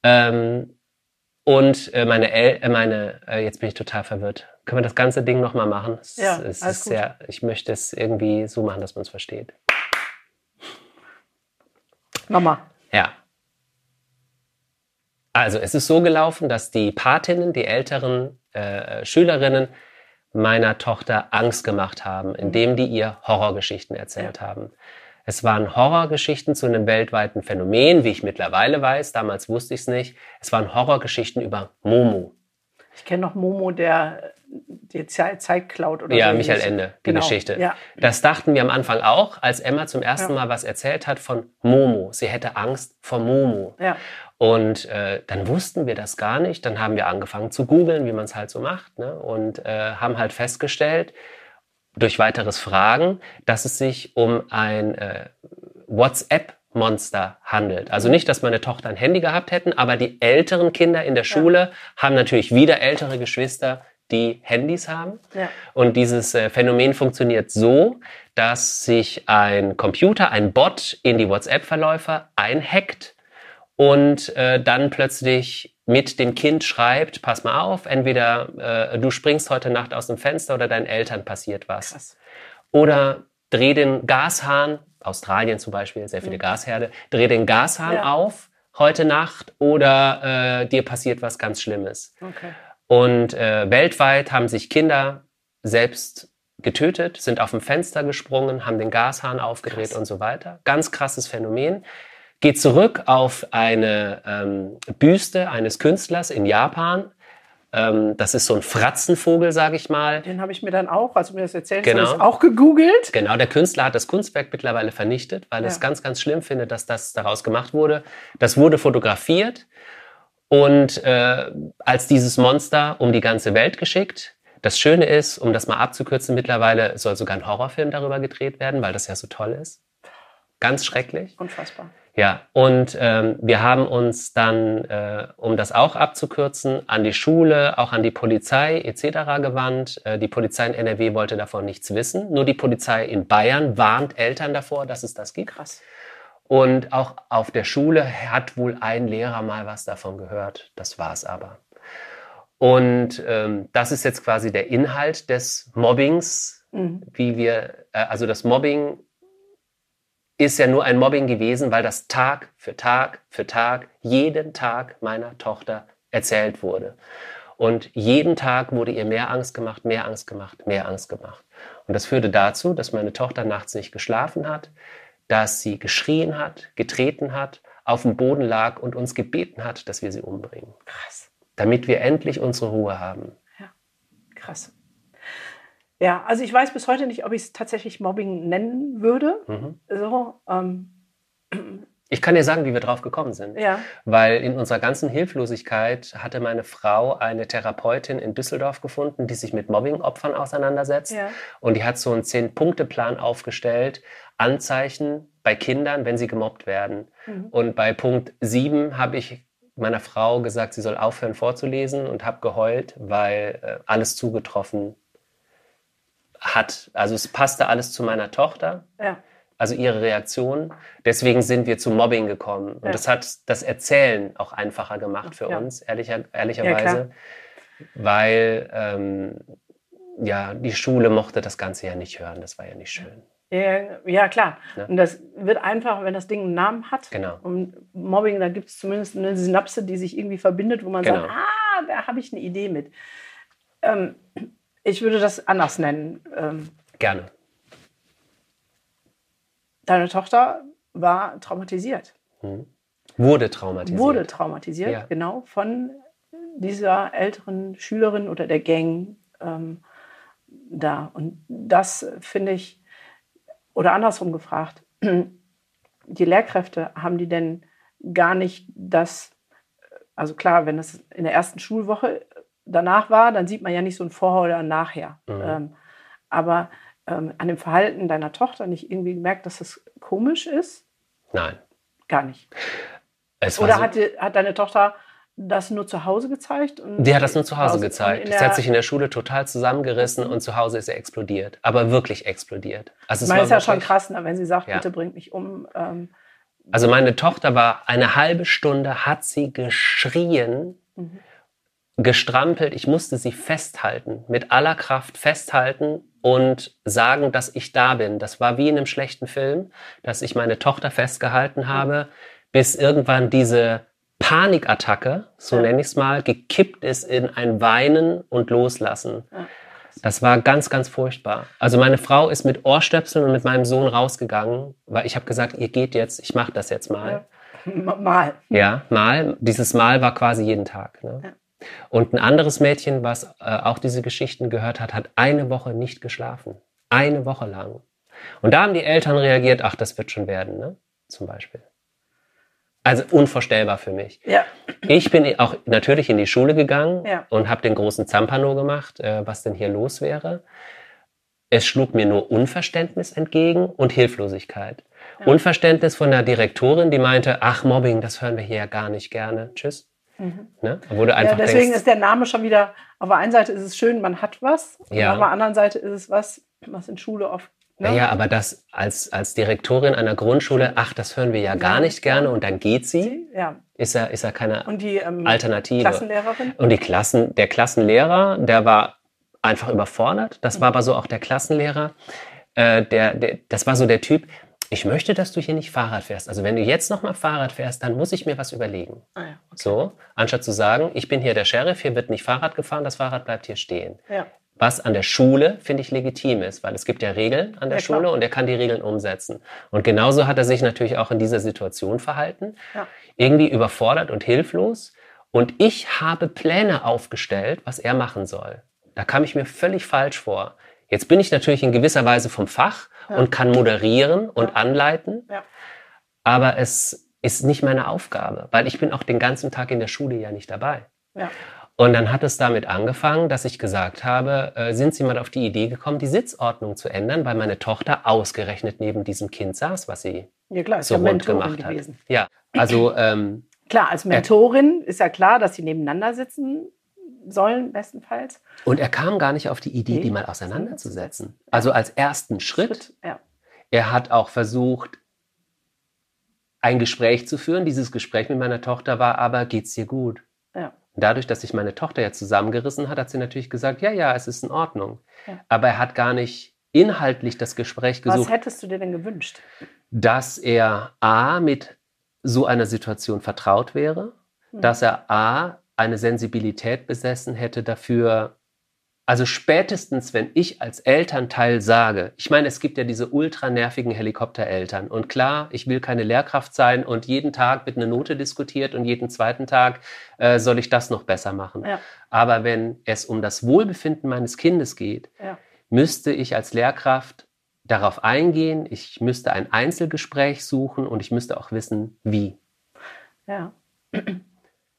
Ähm, und äh, meine, El äh, meine äh, jetzt bin ich total verwirrt. Können wir das ganze Ding nochmal machen? Es, Ja, es alles gut. sehr, ich möchte es irgendwie so machen, dass man es versteht. Nochmal. Ja. Also es ist so gelaufen, dass die Patinnen, die älteren äh, Schülerinnen meiner Tochter Angst gemacht haben, indem die ihr Horrorgeschichten erzählt haben. Es waren Horrorgeschichten zu einem weltweiten Phänomen, wie ich mittlerweile weiß. Damals wusste ich es nicht. Es waren Horrorgeschichten über Momo. Ich kenne noch Momo, der die Zeit, Zeit klaut oder Ja, so Michael. Ende, die Genau. Geschichte. Ja. Das dachten wir am Anfang auch, als Emma zum ersten Ja. Mal was erzählt hat von Momo. Sie hätte Angst vor Momo. Ja. Und äh, dann wussten wir das gar nicht. Dann haben wir angefangen zu googeln, wie man es halt so macht. Ne? Und äh, haben halt festgestellt, durch weiteres Fragen, dass es sich um ein äh, WhatsApp-Monster handelt. Also nicht, dass meine Tochter ein Handy gehabt hätten, aber die älteren Kinder in der Schule haben natürlich wieder ältere Geschwister, die Handys haben. Ja. Und dieses äh, Phänomen funktioniert so, dass sich ein Computer, ein Bot in die WhatsApp-Verläufe einhackt und äh, dann plötzlich mit dem Kind schreibt, pass mal auf, entweder äh, du springst heute Nacht aus dem Fenster oder deinen Eltern passiert was. Krass. Oder dreh den Gashahn, Australien zum Beispiel, sehr viele Gasherde, dreh den Gashahn Mhm. Ja. auf heute Nacht oder äh, dir passiert was ganz Schlimmes. Okay. Und äh, weltweit haben sich Kinder selbst getötet, sind auf dem Fenster gesprungen, haben den Gashahn aufgedreht Krass. und so weiter. Ganz krasses Phänomen. geht zurück auf eine ähm, Büste eines Künstlers in Japan. Ähm, das ist so ein Fratzenvogel, sage ich mal. Den habe ich mir dann auch, als du mir das erzählt Genau. hast, auch gegoogelt. Genau, der Künstler hat das Kunstwerk mittlerweile vernichtet, weil er es Ja. ganz, ganz schlimm findet, dass das daraus gemacht wurde. Das wurde fotografiert und äh, als dieses Monster um die ganze Welt geschickt. Das Schöne ist, um das mal abzukürzen, mittlerweile soll sogar ein Horrorfilm darüber gedreht werden, weil das ja so toll ist. Ganz schrecklich. Unfassbar. Ja, und ähm, wir haben uns dann, äh, um das auch abzukürzen, an die Schule, auch an die Polizei etc. gewandt. Äh, die Polizei in NRW wollte davon nichts wissen. Nur die Polizei in Bayern warnt Eltern davor, dass es das gibt. Krass. Und auch auf der Schule hat wohl ein Lehrer mal was davon gehört. Das war's aber. Und ähm, das ist jetzt quasi der Inhalt des Mobbings, Mhm. wie wir, äh, also das Mobbing ist ja nur ein Mobbing gewesen, weil das Tag für Tag für Tag, jeden Tag meiner Tochter erzählt wurde. Und jeden Tag wurde ihr mehr Angst gemacht, mehr Angst gemacht, mehr Angst gemacht. Und das führte dazu, dass meine Tochter nachts nicht geschlafen hat, dass sie geschrien hat, getreten hat, auf dem Boden lag und uns gebeten hat, dass wir sie umbringen, Krass. damit wir endlich unsere Ruhe haben. Krass. Ja, also ich weiß bis heute nicht, ob ich es tatsächlich Mobbing nennen würde. Mhm. So, ähm, Ich kann dir sagen, wie wir drauf gekommen sind. ja. Weil in unserer ganzen Hilflosigkeit hatte meine Frau eine Therapeutin in Düsseldorf gefunden, die sich mit Mobbing-Opfern auseinandersetzt. Ja. Und die hat so einen Zehn-Punkte-Plan aufgestellt, Anzeichen bei Kindern, wenn sie gemobbt werden. Mhm. Und bei Punkt 7 habe ich meiner Frau gesagt, sie soll aufhören vorzulesen und habe geheult, weil äh, alles zugetroffen hat. Also es passte alles zu meiner Tochter Ja. also ihre Reaktion. Deswegen sind wir zu Mobbing gekommen. Und Ja. das hat das Erzählen auch einfacher gemacht für Ja. uns, ehrlicher, Ja, ehrlicherweise. weil ähm, ja, die Schule mochte das Ganze ja nicht hören. Das war ja nicht schön. Ja, ja, klar. Ja. Und das wird einfach, wenn das Ding einen Namen hat. Genau. Und Mobbing, da gibt es zumindest eine Synapse, die sich irgendwie verbindet, wo man Genau. sagt, ah, da habe ich eine Idee mit. Ähm, ich würde das anders nennen. Ähm, Gerne. deine Tochter war traumatisiert. Wurde traumatisiert. Wurde traumatisiert, Ja. genau, von dieser älteren Schülerin oder der Gang ähm, da. Und das finde ich, oder andersrum gefragt, die Lehrkräfte, haben die denn gar nicht das, also klar, wenn das in der ersten Schulwoche danach war, dann sieht man ja nicht so ein Vorher oder ein Nachher. Mhm. Ähm, aber ähm, an dem Verhalten deiner Tochter nicht irgendwie gemerkt, dass das komisch ist? Nein. Gar nicht. Oder so, hat, die, hat deine Tochter das nur zu Hause gezeigt? Und die hat das nur zu Hause gezeigt. Sie hat sich in der Schule total zusammengerissen und zu Hause ist er explodiert. Aber wirklich explodiert. Also ich es meine, ist ja schon krass, ne, wenn sie sagt, Ja. bitte bringt mich um. Ähm, Also meine Tochter war eine halbe Stunde, hat sie geschrien, Mhm. gestrampelt. Ich musste sie festhalten, mit aller Kraft festhalten und sagen, dass ich da bin. Das war wie in einem schlechten Film, dass ich meine Tochter festgehalten habe, bis irgendwann diese Panikattacke, so Ja. nenne ich es mal, gekippt ist in ein Weinen und Loslassen. Ja, Das war ganz, ganz furchtbar. Also meine Frau ist mit Ohrstöpseln und mit meinem Sohn rausgegangen, weil ich habe gesagt, ihr geht jetzt, ich mache das jetzt mal. m- mal. Ja, mal. Dieses Mal war quasi jeden Tag. Ne? Ja. Und ein anderes Mädchen, was äh, auch diese Geschichten gehört hat, hat eine Woche nicht geschlafen. Eine Woche lang. Und da haben die Eltern reagiert, ach, das wird schon werden, ne? Zum Beispiel. Also unvorstellbar für mich. Ja, Ich bin auch natürlich in die Schule gegangen Ja. und habe den großen Zampano gemacht, äh, was denn hier los wäre. Es schlug mir nur Unverständnis entgegen und Hilflosigkeit. Unverständnis von der Direktorin, die meinte, ach Mobbing, das hören wir hier ja gar nicht gerne. Tschüss. Ne? Wo du ja einfach deswegen denkst, ist der Name schon wieder, auf der einen Seite ist es schön, man hat was, und Ja. auf der anderen Seite ist es was, was in Schule oft. Ne? naja, aber das als, als Direktorin einer Grundschule, ach, das hören wir ja gar nicht gerne und dann geht sie, Ja, ist ja, ist ja keine und die ähm, Alternative. Klassenlehrerin. Und die Klassen, der Klassenlehrer, der war einfach überfordert. Das war aber so auch der Klassenlehrer. Äh, der, der, das war so der Typ, ich möchte, dass du hier nicht Fahrrad fährst. Also wenn du jetzt noch mal Fahrrad fährst, dann muss ich mir was überlegen. Ah, ja. So, anstatt zu sagen, ich bin hier der Sheriff, hier wird nicht Fahrrad gefahren, das Fahrrad bleibt hier stehen. Ja. Was an der Schule, finde ich, legitim ist, weil es gibt ja Regeln an der Ja, klar. Schule und er kann die Regeln umsetzen. Und genauso hat er sich natürlich auch in dieser Situation verhalten, Ja. irgendwie überfordert und hilflos. Und ich habe Pläne aufgestellt, was er machen soll. Da kam ich mir völlig falsch vor. Jetzt bin ich natürlich in gewisser Weise vom Fach Ja. und kann moderieren und anleiten, Ja. aber es ist nicht meine Aufgabe, weil ich bin auch den ganzen Tag in der Schule ja nicht dabei. Ja. Und dann hat es damit angefangen, dass ich gesagt habe, äh, sind Sie mal auf die Idee gekommen, die Sitzordnung zu ändern, weil meine Tochter ausgerechnet neben diesem Kind saß, was sie ja, klar, ist so rund Mentorin gemacht gewesen. hat. Ja, also ähm, Klar, als Mentorin ist ja klar, dass sie nebeneinander sitzen sollen, bestenfalls. und er kam gar nicht auf die Idee, Nee, die mal auseinanderzusetzen. Also als ersten Schritt. Ja. Er hat auch versucht, ein Gespräch zu führen. Dieses Gespräch mit meiner Tochter war aber, geht's dir gut? Ja. Dadurch, dass sich meine Tochter ja zusammengerissen hat, hat sie natürlich gesagt, ja, ja, es ist in Ordnung. Ja. Aber er hat gar nicht inhaltlich das Gespräch Was gesucht, hättest du dir denn gewünscht? dass er A mit so einer Situation vertraut wäre, Hm. dass er A eine Sensibilität besessen hätte dafür, also spätestens, wenn ich als Elternteil sage, ich meine, es gibt ja diese ultra nervigen Helikoptereltern und klar, ich will keine Lehrkraft sein und jeden Tag wird eine Note diskutiert und jeden zweiten Tag äh, soll ich das noch besser machen. Ja. Aber wenn es um das Wohlbefinden meines Kindes geht, Ja. müsste ich als Lehrkraft darauf eingehen, ich müsste ein Einzelgespräch suchen und ich müsste auch wissen, wie. Ja.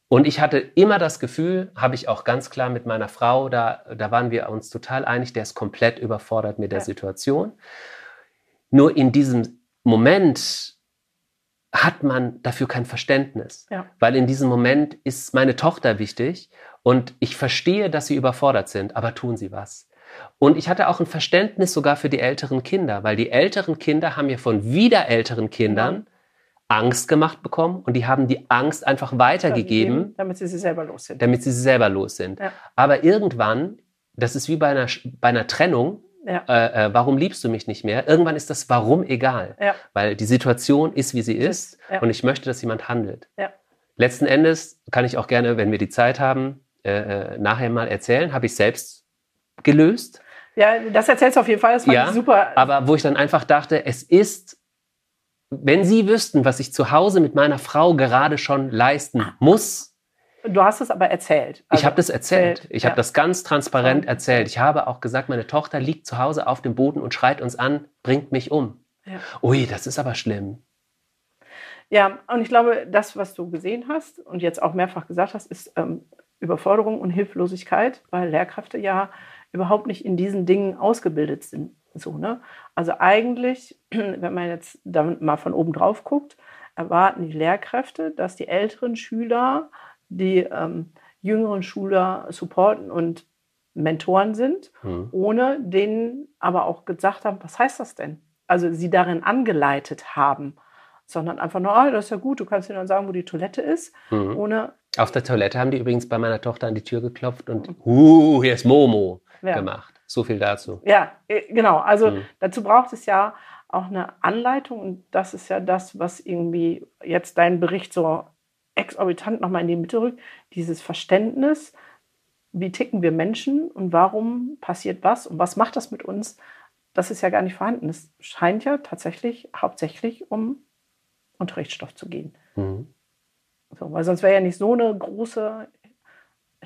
Und ich hatte immer das Gefühl, habe ich auch ganz klar mit meiner Frau, da, da waren wir uns total einig, der ist komplett überfordert mit der Ja. Situation. Nur in diesem Moment hat man dafür kein Verständnis, Ja. weil in diesem Moment ist meine Tochter wichtig und ich verstehe, dass sie überfordert sind, aber tun sie was. Und ich hatte auch ein Verständnis sogar für die älteren Kinder, weil die älteren Kinder haben ja von wieder älteren Kindern Angst gemacht bekommen und die haben die Angst einfach weitergegeben, Damit sie sie selber los sind. damit sie selber los sind. Ja. Aber irgendwann, das ist wie bei einer, bei einer Trennung, Ja. äh, äh, warum liebst du mich nicht mehr? Irgendwann ist das Warum egal, Ja. weil die Situation ist, wie sie ist und ich möchte, dass jemand handelt. Letzten Endes kann ich auch gerne, wenn wir die Zeit haben, äh, äh, nachher mal erzählen, habe ich selbst gelöst. ja, das erzählst du auf jeden Fall. Das fand Ja, super. Aber wo ich dann einfach dachte, es ist, wenn Sie wüssten, was ich zu Hause mit meiner Frau gerade schon leisten muss, du hast es aber erzählt. ich Also, habe das erzählt. erzählt, Ich ja. habe das ganz transparent erzählt. Ich habe auch gesagt, meine Tochter liegt zu Hause auf dem Boden und schreit uns an, bringt mich um. Ja. Ui, das ist aber schlimm. Ja, und ich glaube, das, was du gesehen hast und jetzt auch mehrfach gesagt hast, ist ähm, Überforderung und Hilflosigkeit, weil Lehrkräfte ja überhaupt nicht in diesen Dingen ausgebildet sind. So, ne? Also eigentlich, wenn man jetzt da mal von oben drauf guckt, erwarten die Lehrkräfte, dass die älteren Schüler die ähm, jüngeren Schüler supporten und Mentoren sind, Hm. ohne denen aber auch gesagt haben, was heißt das denn? Also sie darin angeleitet haben, sondern einfach nur, ah, das ist ja gut, du kannst ihnen dann sagen, wo die Toilette ist, Mhm. ohne, Auf der Toilette haben die übrigens bei meiner Tochter an die Tür geklopft und, uh, hier ist Momo Ja. gemacht. So viel dazu. ja, äh, genau, also Mhm. dazu braucht es ja auch eine Anleitung und das ist ja das, was irgendwie jetzt dein Bericht so exorbitant nochmal in die Mitte rückt, dieses Verständnis, wie ticken wir Menschen und warum passiert was und was macht das mit uns, das ist ja gar nicht vorhanden. Es scheint ja tatsächlich hauptsächlich um Unterrichtsstoff zu gehen. Mhm. So, weil sonst wäre ja nicht so eine große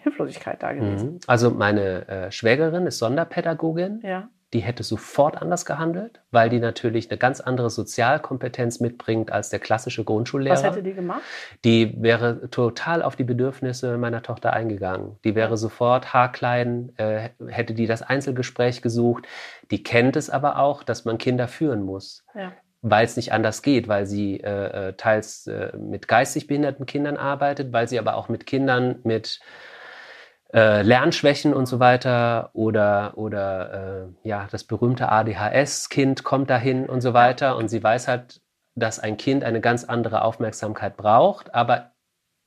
Hilflosigkeit da gewesen. Mhm. Also meine äh, Schwägerin ist Sonderpädagogin. Ja, Die hätte sofort anders gehandelt, weil die natürlich eine ganz andere Sozialkompetenz mitbringt als der klassische Grundschullehrer. was hätte die gemacht? die wäre total auf die Bedürfnisse meiner Tochter eingegangen. Die wäre sofort haarklein, äh, hätte die das Einzelgespräch gesucht. Die kennt es aber auch, dass man Kinder führen muss, Ja, weil es nicht anders geht, weil sie äh, äh, teils äh, mit geistig behinderten Kindern arbeitet, weil sie aber auch mit Kindern mit äh, Lernschwächen und so weiter oder oder äh, ja das berühmte ADHS-Kind kommt dahin und so weiter und sie weiß halt, dass ein Kind eine ganz andere Aufmerksamkeit braucht, aber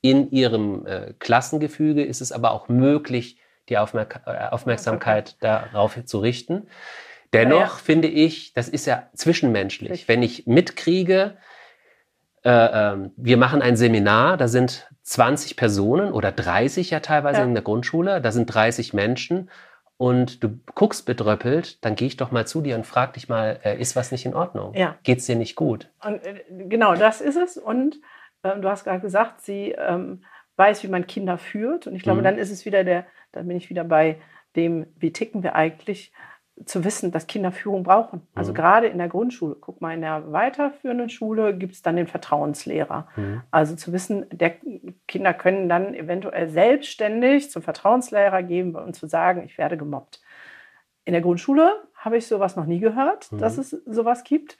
in ihrem äh, Klassengefüge ist es aber auch möglich, die Aufmerk äh, Aufmerksamkeit darauf zu richten. Dennoch Ja, ja. finde ich, das ist ja zwischenmenschlich. Richtig. Wenn ich mitkriege, äh, ähm, wir machen ein Seminar, da sind 20 Personen oder 30 ja teilweise Ja. in der Grundschule, da sind 30 Menschen und du guckst bedröppelt, dann gehe ich doch mal zu dir und frag dich mal, äh, ist was nicht in Ordnung? Ja. Geht's dir nicht gut? Und äh, genau, das ist es. Und ähm, du hast gerade gesagt, sie ähm, weiß, wie man Kinder führt. Und ich glaube, Mhm. dann ist es wieder der, dann bin ich wieder bei dem, wie ticken wir eigentlich, zu wissen, dass Kinder Führung brauchen. Also Mhm. gerade in der Grundschule. Guck mal, in der weiterführenden Schule gibt es dann den Vertrauenslehrer. Mhm. Also zu wissen, der Kinder können dann eventuell selbstständig zum Vertrauenslehrer gehen und zu sagen, ich werde gemobbt. In der Grundschule habe ich sowas noch nie gehört, Mhm. dass es sowas gibt.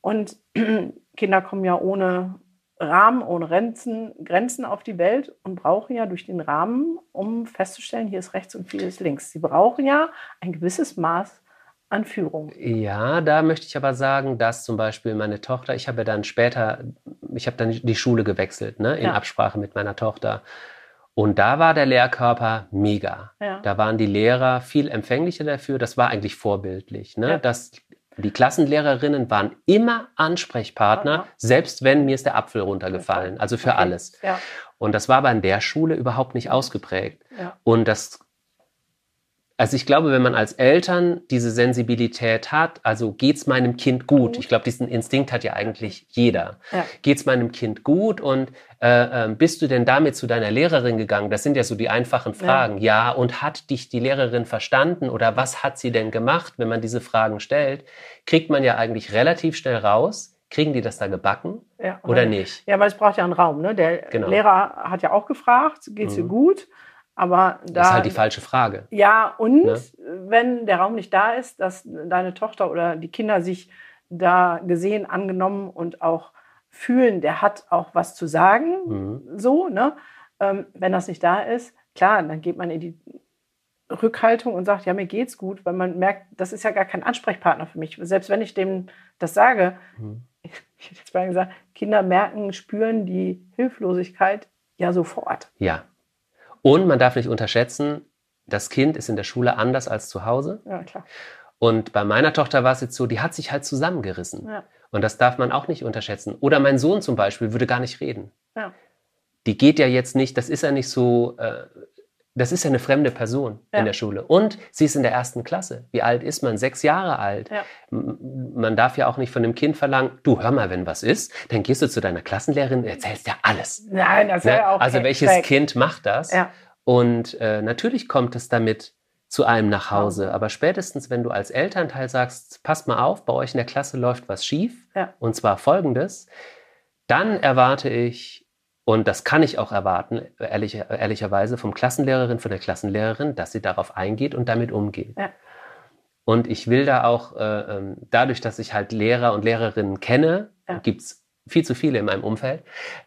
Und Kinder kommen ja ohne Rahmen, ohne Grenzen, Grenzen auf die Welt und brauchen ja durch den Rahmen, um festzustellen, hier ist rechts und hier ist links. Sie brauchen ja ein gewisses Maß an Führung. Ja, da möchte ich aber sagen, dass zum Beispiel meine Tochter, ich habe ja dann später, ich habe dann die Schule gewechselt, ne, in Ja. Absprache mit meiner Tochter. Und da war der Lehrkörper mega. Ja. Da waren die Lehrer viel empfänglicher dafür. Das war eigentlich vorbildlich. Ne? Ja. Das, die Klassenlehrerinnen waren immer Ansprechpartner, Ja. selbst wenn mir ist der Apfel runtergefallen. Also für Okay. alles. Ja, Und das war aber in der Schule überhaupt nicht ausgeprägt. ja, Und das, also ich glaube, wenn man als Eltern diese Sensibilität hat, also geht's meinem Kind gut? Gut. Ich glaube, diesen Instinkt hat ja eigentlich jeder. ja. Geht's meinem Kind gut? Und äh, ähm, bist du denn damit zu deiner Lehrerin gegangen? Das sind ja so die einfachen Fragen. Ja. und hat dich die Lehrerin verstanden oder was hat sie denn gemacht? Wenn man diese Fragen stellt, kriegt man ja eigentlich relativ schnell raus. Kriegen die das da gebacken ja. oder nicht? Ja, weil es braucht ja einen Raum. Ne? Der Genau. Lehrer hat ja auch gefragt, geht es dir Mhm. gut? Aber da, Das ist halt die falsche Frage. Ja, und Ne? wenn der Raum nicht da ist, dass deine Tochter oder die Kinder sich da gesehen, angenommen und auch fühlen, der hat auch was zu sagen, Mhm. so, ne? Ähm, wenn das nicht da ist, klar, dann geht man in die Rückhaltung und sagt, ja, mir geht's gut, weil man merkt, das ist ja gar kein Ansprechpartner für mich. Selbst wenn ich dem das sage, Mhm. ich hätte jetzt mal gesagt, Kinder merken, spüren die Hilflosigkeit ja sofort. Ja. Und man darf nicht unterschätzen, das Kind ist in der Schule anders als zu Hause. Ja, klar. Und bei meiner Tochter war es jetzt so, die hat sich halt zusammengerissen. Ja. Und das darf man auch nicht unterschätzen. Oder mein Sohn zum Beispiel würde gar nicht reden. Ja. Die geht ja jetzt nicht, das ist ja nicht so, äh, das ist ja eine fremde Person Ja. in der Schule. Und sie ist in der ersten Klasse. Wie alt ist man? Sechs Jahre alt. Ja. Man darf ja auch nicht von dem Kind verlangen, du hör mal, wenn was ist, dann gehst du zu deiner Klassenlehrerin, erzählst dir alles. Nein, das Ne? wäre ja auch also welches Zweck. Kind macht das? Ja. Und äh, natürlich kommt es damit zu einem nach Hause. Hause. Aber spätestens, wenn du als Elternteil sagst, passt mal auf, bei euch in der Klasse läuft was schief, Ja. und zwar folgendes, dann erwarte ich, und das kann ich auch erwarten, ehrlich, ehrlicherweise, vom Klassenlehrerin, von der Klassenlehrerin, dass sie darauf eingeht und damit umgeht. Ja. Und ich will da auch, äh, ähm, dadurch, dass ich halt Lehrer und Lehrerinnen kenne, Ja. gibt's viel zu viele in meinem Umfeld,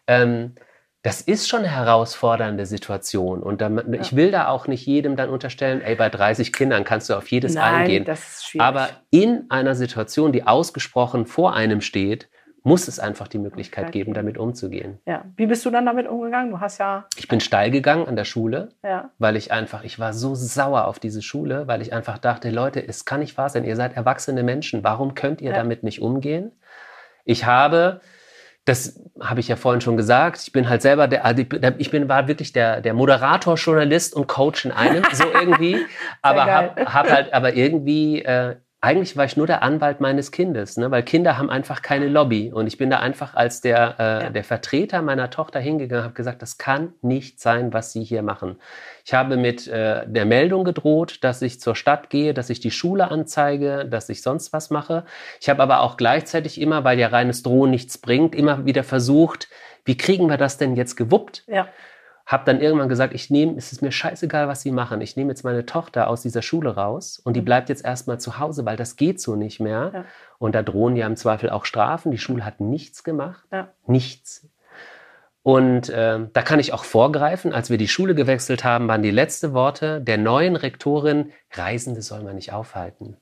ähm, das ist schon eine herausfordernde Situation. Und da, ich will da auch nicht jedem dann unterstellen, ey, bei 30 Kindern kannst du auf jedes Nein, eingehen. das ist schwierig. Aber in einer Situation, die ausgesprochen vor einem steht, muss es einfach die Möglichkeit Möglichkeit geben, damit umzugehen. ja. Wie bist du dann damit umgegangen? Du hast ja, Ich bin steil gegangen an der Schule, ja, weil ich einfach, ich war so sauer auf diese Schule, weil ich einfach dachte, Leute, es kann nicht wahr sein, ihr seid erwachsene Menschen, warum könnt ihr Ja. damit nicht umgehen? Ich habe, das habe ich ja vorhin schon gesagt, ich bin halt selber der, also ich bin- war wirklich der, der Moderator, Journalist und Coach in einem, so irgendwie, aber hab, hab halt, aber irgendwie, äh, eigentlich war ich nur der Anwalt meines Kindes, ne? weil Kinder haben einfach keine Lobby. Und ich bin da einfach als der, äh, Ja. der Vertreter meiner Tochter hingegangen, habe gesagt, das kann nicht sein, was Sie hier machen. Ich habe mit äh, der Meldung gedroht, dass ich zur Stadt gehe, dass ich die Schule anzeige, dass ich sonst was mache. Ich habe aber auch gleichzeitig immer, weil ja reines Drohen nichts bringt, immer wieder versucht, wie kriegen wir das denn jetzt gewuppt? ja, Habe dann irgendwann gesagt, ich nehme, es ist mir scheißegal, was Sie machen. Ich nehme jetzt meine Tochter aus dieser Schule raus und die Mhm. bleibt jetzt erstmal zu Hause, weil das geht so nicht mehr. Ja. Und da drohen ja im Zweifel auch Strafen. Die Schule hat nichts gemacht. Ja. Nichts. Und ähm, da kann ich auch vorgreifen. Als wir die Schule gewechselt haben, waren die letzten Worte der neuen Rektorin, Reisende soll man nicht aufhalten.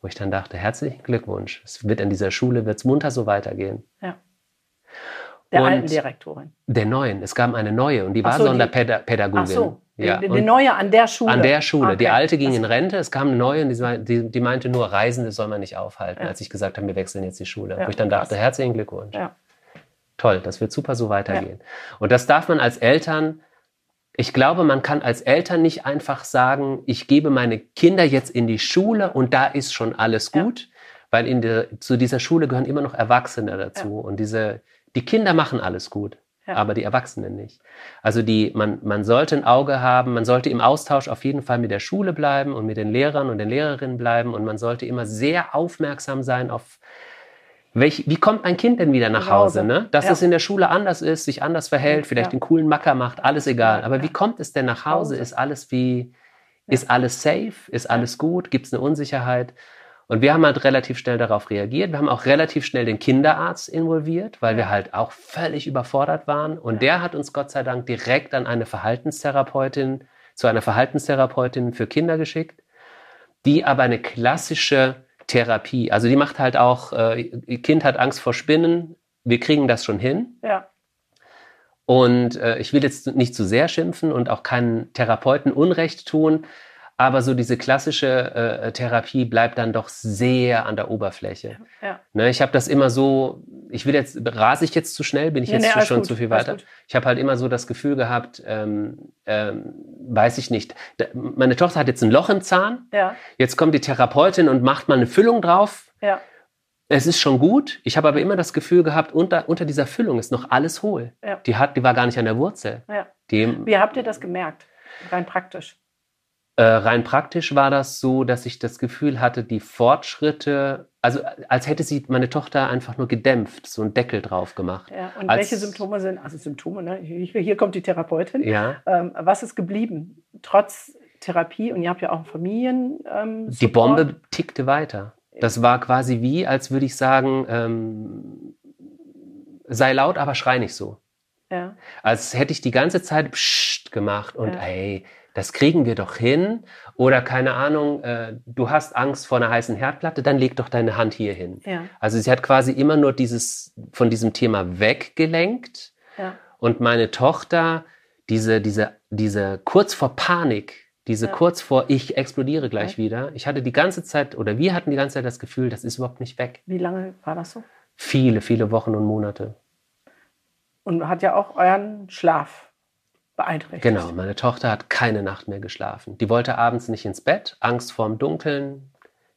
Wo ich dann dachte, herzlichen Glückwunsch. Es wird an dieser Schule, wird es munter so weitergehen. ja. Der Und- alten Direktorin. Der neuen, es gab eine neue und die war so, die- Sonderpädagogin. Ach so, Ja, die, die neue an der Schule. an der Schule. Die Okay. alte ging in Das- Rente, es kam eine neue und die, die, die meinte nur, Reisende soll man nicht aufhalten, Ja. als ich gesagt habe, wir wechseln jetzt die Schule. Ja, Wo ich dann dachte, herzlichen Glückwunsch. Ja. Toll, das wird super so weitergehen. Und das darf man als Eltern ich glaube, man kann als Eltern nicht einfach sagen, ich gebe meine Kinder jetzt in die Schule und da ist schon alles gut, weil in der, zu dieser Schule gehören immer noch Erwachsene dazu und diese, die Kinder machen alles gut. Ja. aber die Erwachsenen nicht. Also die, man, man sollte ein Auge haben, man sollte im Austausch auf jeden Fall mit der Schule bleiben und mit den Lehrern und den Lehrerinnen bleiben und man sollte immer sehr aufmerksam sein auf welch, wie kommt ein Kind denn wieder nach Hause? Ne? Dass ja. es in der Schule anders ist, sich anders verhält, vielleicht ja. den coolen Macker macht, alles egal. Aber wie kommt es denn nach Hause? Ist alles wie, ist alles safe? Ist alles gut? Gibt es eine Unsicherheit? Und wir haben halt relativ schnell darauf reagiert. Wir haben auch relativ schnell den Kinderarzt involviert, weil wir halt auch völlig überfordert waren. Und der hat uns Gott sei Dank direkt an eine Verhaltenstherapeutin, zu einer Verhaltenstherapeutin für Kinder geschickt, die aber eine klassische Therapie. Also die macht halt auch, äh, Kind hat Angst vor Spinnen, wir kriegen das schon hin. Ja. Und äh, ich will jetzt nicht zu sehr schimpfen und auch keinen Therapeuten Unrecht tun, aber so diese klassische äh, Therapie bleibt dann doch sehr an der Oberfläche. Ja. Ne, ich habe das immer so, ich will jetzt, rase ich jetzt zu schnell, bin ich nee, jetzt nee, schon gut, zu viel weiter? Ich habe halt immer so das Gefühl gehabt, ähm, ähm, weiß ich nicht, da, meine Tochter hat jetzt ein Loch im Zahn, ja. jetzt kommt die Therapeutin und macht mal eine Füllung drauf. Ja. Es ist schon gut. Ich habe aber immer das Gefühl gehabt, unter, unter dieser Füllung ist noch alles hohl. Die, hat, die war gar nicht an der Wurzel. Die, Wie habt ihr das gemerkt? Rein praktisch. Äh, rein praktisch war das so, dass ich das Gefühl hatte, die Fortschritte, also als hätte sie meine Tochter einfach nur gedämpft, so einen Deckel drauf gemacht. Ja, und als, welche Symptome sind, also Symptome, ne? hier kommt die Therapeutin. Ja. Ähm, was ist geblieben, trotz Therapie? Und ihr habt ja auch Familien. Ähm, die Bombe tickte weiter. Das war quasi wie, als würde ich sagen, ähm, sei laut, aber schrei nicht so. Ja. Als hätte ich die ganze Zeit Psst gemacht und ja. ey, das kriegen wir doch hin. Oder keine Ahnung, äh, du hast Angst vor einer heißen Herdplatte, dann leg doch deine Hand hier hin. Ja. Also sie hat quasi immer nur dieses, von diesem Thema weggelenkt. Ja. Und meine Tochter, diese, diese, diese kurz vor Panik, diese ja. kurz vor ich explodiere gleich wieder. Ich hatte die ganze Zeit, oder wir hatten die ganze Zeit das Gefühl, das ist überhaupt nicht weg. Wie lange war das so? Viele, viele Wochen und Monate. Und hat ja auch euren Schlaf beeinträchtigt. Genau, meine Tochter hat keine Nacht mehr geschlafen. Die wollte abends nicht ins Bett, Angst vorm Dunkeln,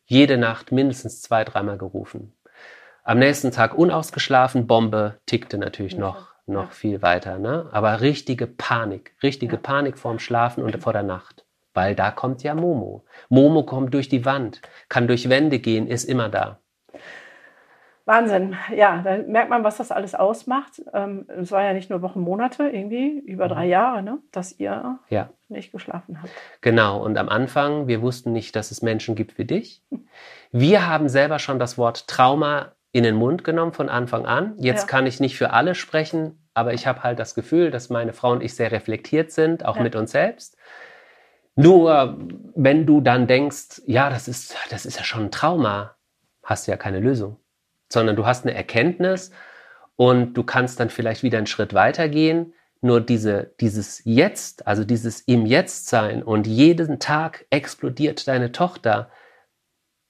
jede Nacht mindestens zwei, dreimal gerufen. Am nächsten Tag unausgeschlafen, Bombe tickte natürlich ja. noch, noch ja. viel weiter. Ne? Aber richtige Panik, richtige ja. Panik vorm Schlafen und vor der Nacht. Weil da kommt ja Momo. Momo kommt durch die Wand, kann durch Wände gehen, ist immer da. Wahnsinn. Ja, da merkt man, was das alles ausmacht. Ähm, es war ja nicht nur Wochen, Monate, irgendwie über drei mhm. Jahre, ne, dass ihr ja. nicht geschlafen habt. Genau. Und am Anfang, wir wussten nicht, dass es Menschen gibt wie dich. Wir haben selber schon das Wort Trauma in den Mund genommen von Anfang an. Jetzt ja. kann ich nicht für alle sprechen, aber ich habe halt das Gefühl, dass meine Frau und ich sehr reflektiert sind, auch ja. mit uns selbst. Nur wenn du dann denkst, ja, das ist, das ist ja schon ein Trauma, hast du ja keine Lösung sondern du hast eine Erkenntnis und du kannst dann vielleicht wieder einen Schritt weitergehen. Nur diese, dieses Jetzt, also dieses im Jetzt sein und jeden Tag explodiert deine Tochter,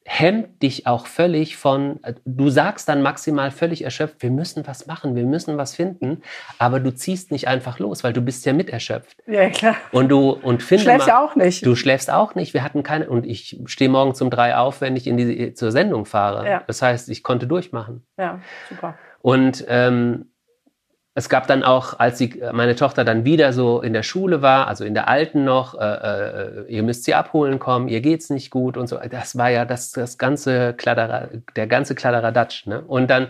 hemmt dich auch völlig von, du sagst dann maximal völlig erschöpft, wir müssen was machen, wir müssen was finden, aber du ziehst nicht einfach los, weil du bist ja mit erschöpft. Ja, klar. Und du, und finde Du schläfst mal, ja auch nicht. Du schläfst auch nicht. Wir hatten keine, und ich stehe morgen um drei auf, wenn ich in die, zur Sendung fahre. Ja. Das heißt, ich konnte durchmachen. Ja, super. Und, ähm, es gab dann auch, als sie, meine Tochter dann wieder so in der Schule war, also in der alten noch, äh, äh, ihr müsst sie abholen kommen, ihr geht's nicht gut und so. Das war ja das, das ganze Kladdera, der ganze Kladderadatsch. Ne? Und dann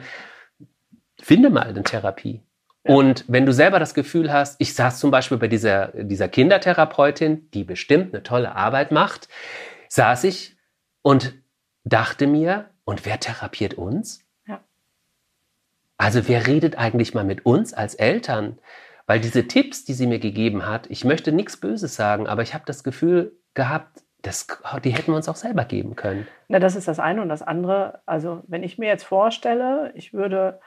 finde mal eine Therapie. Ja. Und wenn du selber das Gefühl hast, ich saß zum Beispiel bei dieser, dieser Kindertherapeutin, die bestimmt eine tolle Arbeit macht, saß ich und dachte mir, und wer therapiert uns? Also wer redet eigentlich mal mit uns als Eltern? Weil diese Tipps, die sie mir gegeben hat, ich möchte nichts Böses sagen, aber ich habe das Gefühl gehabt, das, die hätten wir uns auch selber geben können. Na, das ist das eine und das andere. Also wenn ich mir jetzt vorstelle, ich würde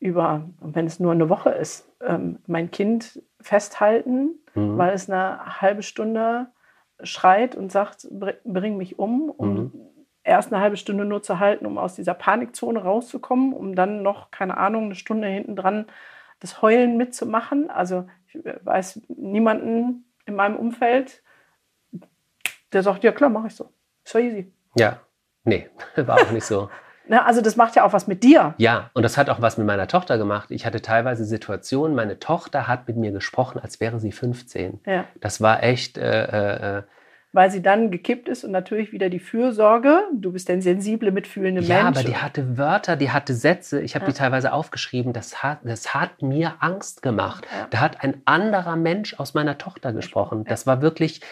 über, wenn es nur eine Woche ist, ähm, mein Kind festhalten, mhm. weil es eine halbe Stunde schreit und sagt, bring mich um, um mhm erst eine halbe Stunde nur zu halten, um aus dieser Panikzone rauszukommen, um dann noch, keine Ahnung, eine Stunde hinten dran das Heulen mitzumachen. Also ich weiß niemanden, in meinem Umfeld, der sagt, ja klar, mache ich so. Doch easy. Ja, nee, war auch nicht so. Ne, also das macht ja auch was mit dir. Ja, und das hat auch was mit meiner Tochter gemacht. Ich hatte teilweise Situationen, meine Tochter hat mit mir gesprochen, als wäre sie 15. Ja. Das war echt, äh, äh, Weil sie dann gekippt ist und natürlich wieder die Fürsorge. Du bist der sensible, mitfühlende ja, Mensch. aber die hatte Wörter, die hatte Sätze. Ich habe Ja. die teilweise aufgeschrieben. Das hat, das hat mir Angst gemacht. Ja. Da hat ein anderer Mensch aus meiner Tochter gesprochen. Das war wirklich,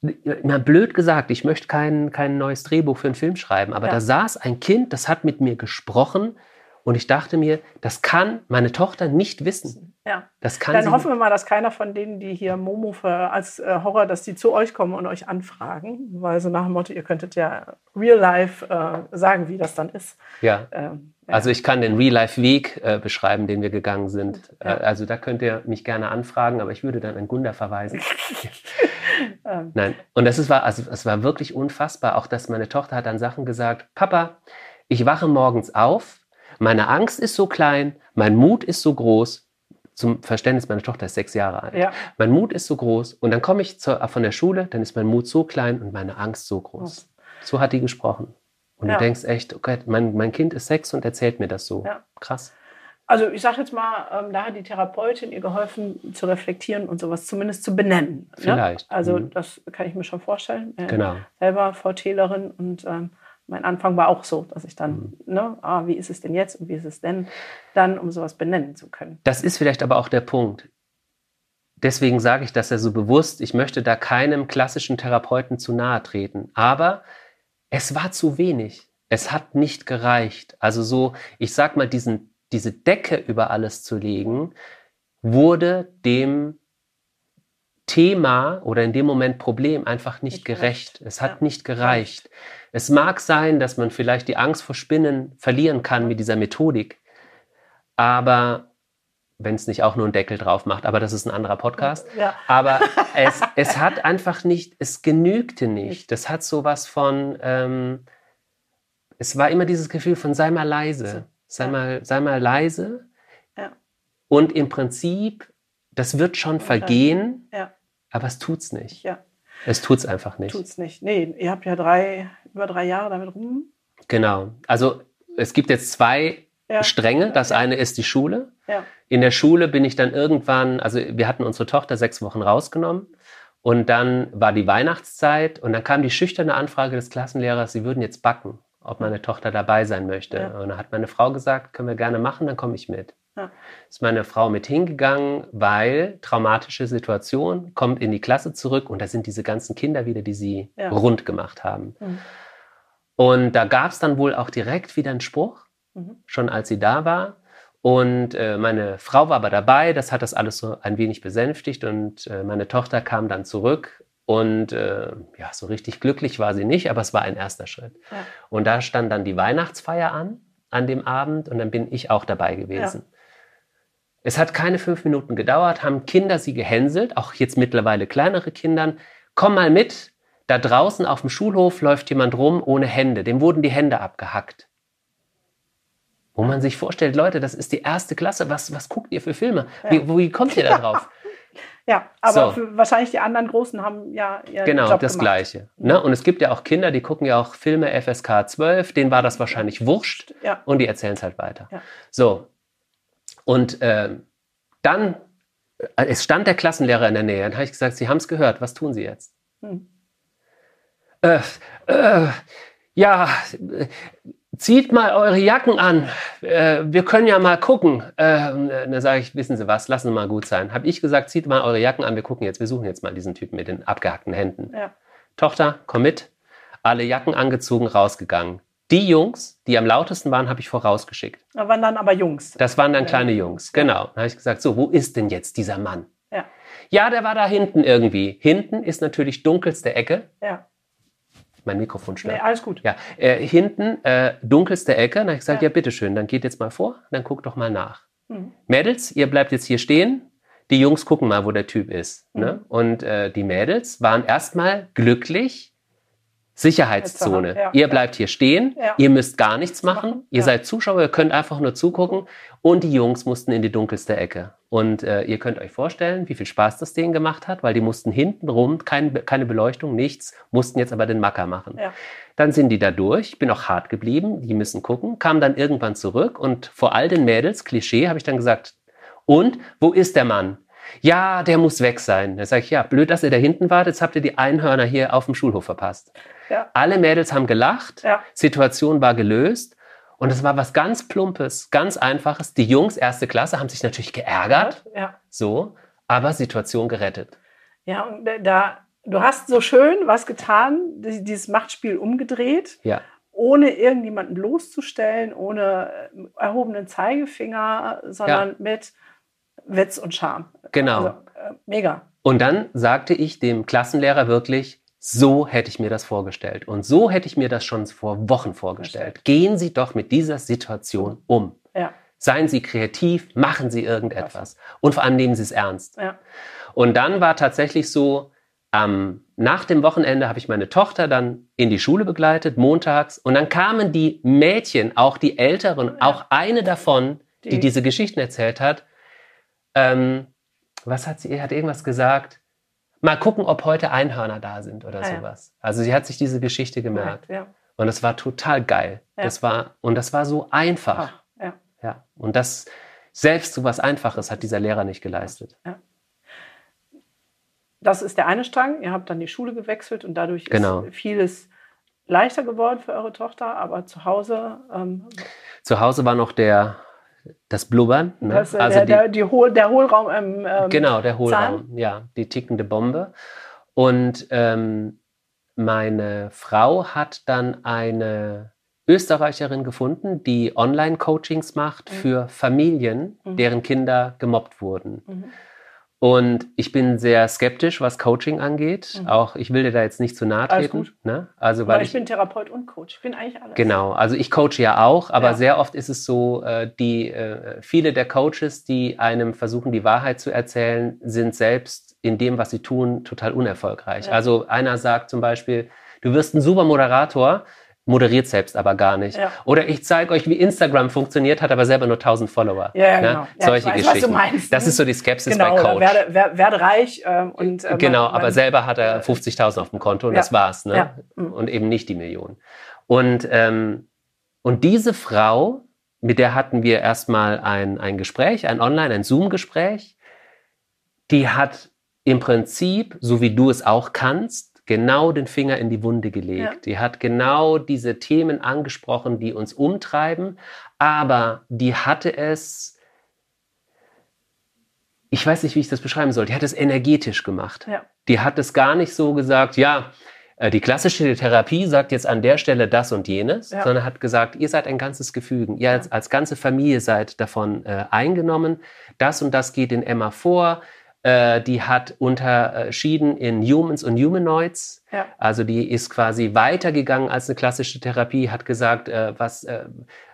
na, blöd gesagt, ich möchte kein, kein neues Drehbuch für einen Film schreiben, aber Ja. da saß ein Kind, das hat mit mir gesprochen und ich dachte mir, das kann meine Tochter nicht wissen. Ja. Das kann Dann hoffen wir mal, dass keiner von denen, die hier Momo für, als äh, Horror, dass die zu euch kommen und euch anfragen. Weil so nach dem Motto, ihr könntet ja real life äh, sagen, wie das dann ist. ja. Ähm, ja. Also ich kann den Real-Life-Weg äh, beschreiben, den wir gegangen sind. Ja. Äh, also da könnt ihr mich gerne anfragen, aber ich würde dann an Gunda verweisen. Ähm. Nein. Und das ist, war, also es war wirklich unfassbar, auch dass meine Tochter hat dann Sachen gesagt, Papa, ich wache morgens auf, meine Angst ist so klein, mein Mut ist so groß. Zum Verständnis, meine Tochter ist sechs Jahre alt. ja. Mein Mut ist so groß und dann komme ich zur, von der Schule, dann ist mein Mut so klein und meine Angst so groß. So hat die gesprochen. Und Ja. du denkst echt, okay, mein, mein Kind ist sechs und erzählt mir das so. Ja. Krass. Also ich sage jetzt mal, ähm, da hat die Therapeutin ihr geholfen zu reflektieren und sowas zumindest zu benennen. Vielleicht. Ne? Also Mhm. das kann ich mir schon vorstellen. Äh, Genau. Selber VTlerin und ähm, mein Anfang war auch so, dass ich dann, Mhm. ne, ah, wie ist es denn jetzt und wie ist es denn dann, um sowas benennen zu können. Das ist vielleicht aber auch der Punkt. Deswegen sage ich das ja so bewusst. Ich möchte da keinem klassischen Therapeuten zu nahe treten. Aber es war zu wenig. Es hat nicht gereicht. Also so, ich sag mal, diesen, diese Decke über alles zu legen, wurde dem Thema oder in dem Moment Problem einfach nicht, Nicht gerecht. gerecht. Es hat Ja. nicht gereicht. Es mag sein, dass man vielleicht die Angst vor Spinnen verlieren kann mit dieser Methodik. Aber wenn es nicht auch nur einen Deckel drauf macht, aber das ist ein anderer Podcast. Ja, Aber es, es hat einfach nicht, es genügte nicht. Das hat sowas von, ähm, es war immer dieses Gefühl von sei mal leise, sei mal, sei mal leise. Ja. Und im Prinzip, das wird schon vergehen, ja, aber es tut's nicht. ja, Es tut's einfach nicht. tut's nicht. Nee, ihr habt ja drei, über drei Jahre damit rum. Genau. Also es gibt jetzt zwei Ja. Stränge. Das Ja. eine ist die Schule. Ja, In der Schule bin ich dann irgendwann, also wir hatten unsere Tochter sechs Wochen rausgenommen und dann war die Weihnachtszeit und dann kam die schüchterne Anfrage des Klassenlehrers, sie würden jetzt backen, ob meine Tochter dabei sein möchte. Und dann hat meine Frau gesagt, können wir gerne machen, dann komme ich mit. Ja. Ist meine Frau mit hingegangen, weil traumatische Situation, kommt in die Klasse zurück und da sind diese ganzen Kinder wieder, die sie Ja. rund gemacht haben. Mhm. Und da gab es dann wohl auch direkt wieder einen Spruch, Mhm. schon als sie da war. Und äh, meine Frau war aber dabei, das hat das alles so ein wenig besänftigt und äh, meine Tochter kam dann zurück und äh, ja, so richtig glücklich war sie nicht, aber es war ein erster Schritt. Ja. Und da stand dann die Weihnachtsfeier an, an dem Abend und dann bin ich auch dabei gewesen. Es hat keine fünf Minuten gedauert, haben Kinder sie gehänselt, auch jetzt mittlerweile kleinere Kindern. Komm mal mit, da draußen auf dem Schulhof läuft jemand rum ohne Hände, dem wurden die Hände abgehackt. Wo man sich vorstellt, Leute, das ist die erste Klasse, was, was guckt ihr für Filme? Wie, wie kommt ihr da drauf? ja aber So. wahrscheinlich die anderen Großen haben ja ihren Genau, Job das gemacht. Gleiche. Ne? Und es gibt ja auch Kinder, die gucken ja auch Filme FSK 12, denen war das wahrscheinlich wurscht Ja. und die erzählen es halt weiter. Ja. So, und ähm, dann, äh, es stand der Klassenlehrer in der Nähe, dann habe ich gesagt, Sie haben es gehört, was tun Sie jetzt? Hm. Äh, äh, ja, äh, zieht mal eure Jacken an. Äh, wir können ja mal gucken. Äh, dann sage ich, wissen Sie was, lassen Sie mal gut sein. Habe ich gesagt, zieht mal eure Jacken an, wir gucken jetzt, wir suchen jetzt mal diesen Typen mit den abgehackten Händen. Ja. Tochter, komm mit. Alle Jacken angezogen, rausgegangen. Die Jungs, die am lautesten waren, habe ich vorausgeschickt. Da waren dann aber Jungs. Das waren dann kleine Jungs, genau. Dann habe ich gesagt, so, wo ist denn jetzt dieser Mann? Ja. Ja, der war da hinten irgendwie. Hinten ist natürlich dunkelste Ecke. Ja. Mein Mikrofon Nee, stört. alles gut. Ja, äh, hinten äh, dunkelste Ecke. Dann habe ich gesagt, Ja. ja. bitteschön, dann geht jetzt mal vor, dann guckt doch mal nach. Mhm. Mädels, ihr bleibt jetzt hier stehen. Die Jungs gucken mal, wo der Typ ist. Ne? Mhm. Und äh, die Mädels waren erstmal glücklich, Sicherheitszone. Ja, ihr ja. bleibt hier stehen, Ja. ihr müsst gar nichts machen, ihr seid Zuschauer, ihr könnt einfach nur zugucken und die Jungs mussten in die dunkelste Ecke. Und äh, ihr könnt euch vorstellen, wie viel Spaß das denen gemacht hat, weil die mussten hinten rum, kein, keine Beleuchtung, nichts, mussten jetzt aber den Macker machen. Dann sind die da durch, ich bin auch hart geblieben, die müssen gucken, kam dann irgendwann zurück und vor all den Mädels, Klischee, habe ich dann gesagt, und wo ist der Mann? Ja, der muss weg sein. Da sage ich, ja, blöd, dass ihr da hinten wart, jetzt habt ihr die Einhörner hier auf dem Schulhof verpasst. Ja. Alle Mädels haben gelacht, Ja. Situation war gelöst und es war was ganz Plumpes, ganz Einfaches. Die Jungs, erste Klasse, haben sich natürlich geärgert, Ja. so, aber Situation gerettet. Ja, und da, du hast so schön was getan, die- dieses Machtspiel umgedreht, Ja, ohne irgendjemanden bloßzustellen, ohne äh, erhobenen Zeigefinger, sondern mit Witz und Charme. Genau. Also, äh, mega. Und dann sagte ich dem Klassenlehrer wirklich, so hätte ich mir das vorgestellt. Und so hätte ich mir das schon vor Wochen vorgestellt. Gehen Sie doch mit dieser Situation um. Ja, Seien Sie kreativ, machen Sie irgendetwas. Und vor allem nehmen Sie es ernst. ja, Und dann war tatsächlich so, ähm, nach dem Wochenende habe ich meine Tochter dann in die Schule begleitet, montags. Und dann kamen die Mädchen, auch die Älteren, auch eine davon, die, Die- diese Geschichten erzählt hat. Ähm, was hat sie? Hat irgendwas gesagt? Mal gucken, ob heute Einhörner da sind oder Ah, ja. sowas. Also sie hat sich diese Geschichte gemerkt. ja. Und das war total geil. Ja. Das war, und das war so einfach. Ach, ja. Ja. Und das, selbst so was Einfaches hat dieser Lehrer nicht geleistet. Das ist der eine Strang. Ihr habt dann die Schule gewechselt und dadurch Genau. ist vieles leichter geworden für eure Tochter, aber zu Hause, ähm, Zu Hause war noch der, das Blubbern. Ne? das, äh, also der, die, der, die Hohl, der Hohlraum im ähm, genau, der Hohlraum. Zahn. Ja, die tickende Bombe. Und ähm, meine Frau hat dann eine Österreicherin gefunden, die Online-Coachings macht Mhm. für Familien, Mhm. deren Kinder gemobbt wurden. Mhm. Und ich bin sehr skeptisch, was Coaching angeht. Mhm. Auch ich will dir da jetzt nicht zu nahe treten. gut. Ne? Also Weil weil ich bin Therapeut und Coach. Ich bin eigentlich alles. Genau, also ich coache ja auch, aber Ja. sehr oft ist es so, äh, die äh, viele der Coaches, die einem versuchen, die Wahrheit zu erzählen, sind selbst in dem, was sie tun, total unerfolgreich. Ja. Also einer sagt zum Beispiel, du wirst ein super Moderator, moderiert selbst aber gar nicht. Ja. Oder ich zeige euch, wie Instagram funktioniert, hat aber selber nur 1000 Follower. Ja, ja, Ne? genau. Ja, Solche weiß, Geschichten. Das ist so die Skepsis Genau, bei Coach. werde, wer- werde reich ähm, und äh, Genau, man- aber man- selber hat er 50.000 auf dem Konto und das war's. Ne? Mhm. Und eben nicht die Million. Und, ähm, und diese Frau, mit der hatten wir erstmal ein, ein Gespräch, ein Online, ein Zoom-Gespräch, die hat im Prinzip, so wie du es auch kannst, genau den Finger in die Wunde gelegt. Ja. Die hat genau diese Themen angesprochen, die uns umtreiben, aber die hatte es, ich weiß nicht, wie ich das beschreiben soll, die hat es energetisch gemacht. Ja. Die hat es gar nicht so gesagt, ja, äh, die klassische Therapie sagt jetzt an der Stelle das und jenes, Ja. sondern hat gesagt, ihr seid ein ganzes Gefügen, ihr als, als ganze Familie seid davon äh, eingenommen, das und das geht in Emma vor, äh, die hat unterschieden in Humans und Humanoids, Ja. also die ist quasi weitergegangen als eine klassische Therapie, hat gesagt, äh, was, äh,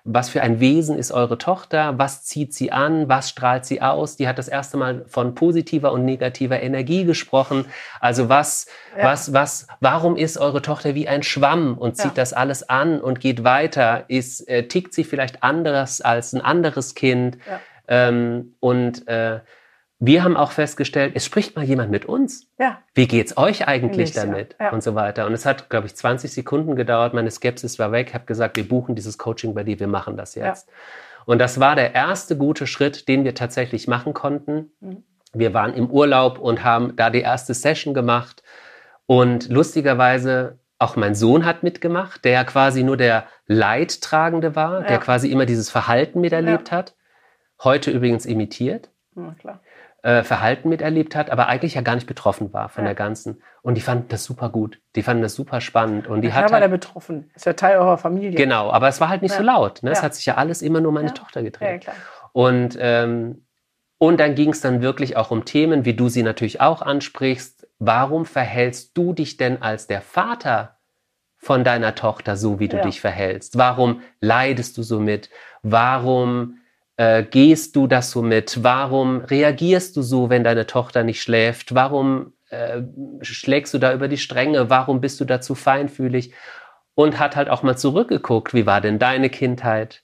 was für ein Wesen ist eure Tochter, was zieht sie an, was strahlt sie aus. Die hat das erste Mal von positiver und negativer Energie gesprochen. Also was, Ja. was, was, warum ist eure Tochter wie ein Schwamm und zieht Ja. das alles an und geht weiter? Ist, äh, tickt sie vielleicht anders als ein anderes Kind? Ähm, und äh, wir haben auch festgestellt, es spricht mal jemand mit uns. Ja. Wie geht's euch eigentlich Nicht, ja. damit? Ja. Und so weiter. Und es hat, glaube ich, 20 Sekunden gedauert. Meine Skepsis war weg. Ich habe gesagt, wir buchen dieses Coaching bei dir, wir machen das jetzt. Und das war der erste gute Schritt, den wir tatsächlich machen konnten. Mhm. Wir waren im Urlaub und haben da die erste Session gemacht. Und lustigerweise auch mein Sohn hat mitgemacht, der ja quasi nur der Leidtragende war, Ja. der quasi immer dieses Verhalten miterlebt hat. Heute übrigens imitiert Ja, klar. Äh, Verhalten miterlebt hat, aber eigentlich ja gar nicht betroffen war von Ja. der ganzen. Und die fanden das super gut. Die fanden das super spannend. Und die Ja, hat war der halt, betroffen. Ist ja Teil eurer Familie. genau, aber es war halt nicht so Ja. laut. Ne? Es Ja. hat sich ja alles immer nur meine Ja. Tochter Ja, gedreht. klar. Und, ähm, und dann ging es dann wirklich auch um Themen, wie du sie natürlich auch ansprichst. Warum verhältst du dich denn als der Vater von deiner Tochter so, wie du Ja. dich verhältst? Warum leidest du so mit? Warum äh, gehst du das so mit? Warum reagierst du so, wenn deine Tochter nicht schläft? Warum äh, schlägst du da über die Stränge? Warum bist du da zu feinfühlig? Und hat halt auch mal zurückgeguckt, wie war denn deine Kindheit?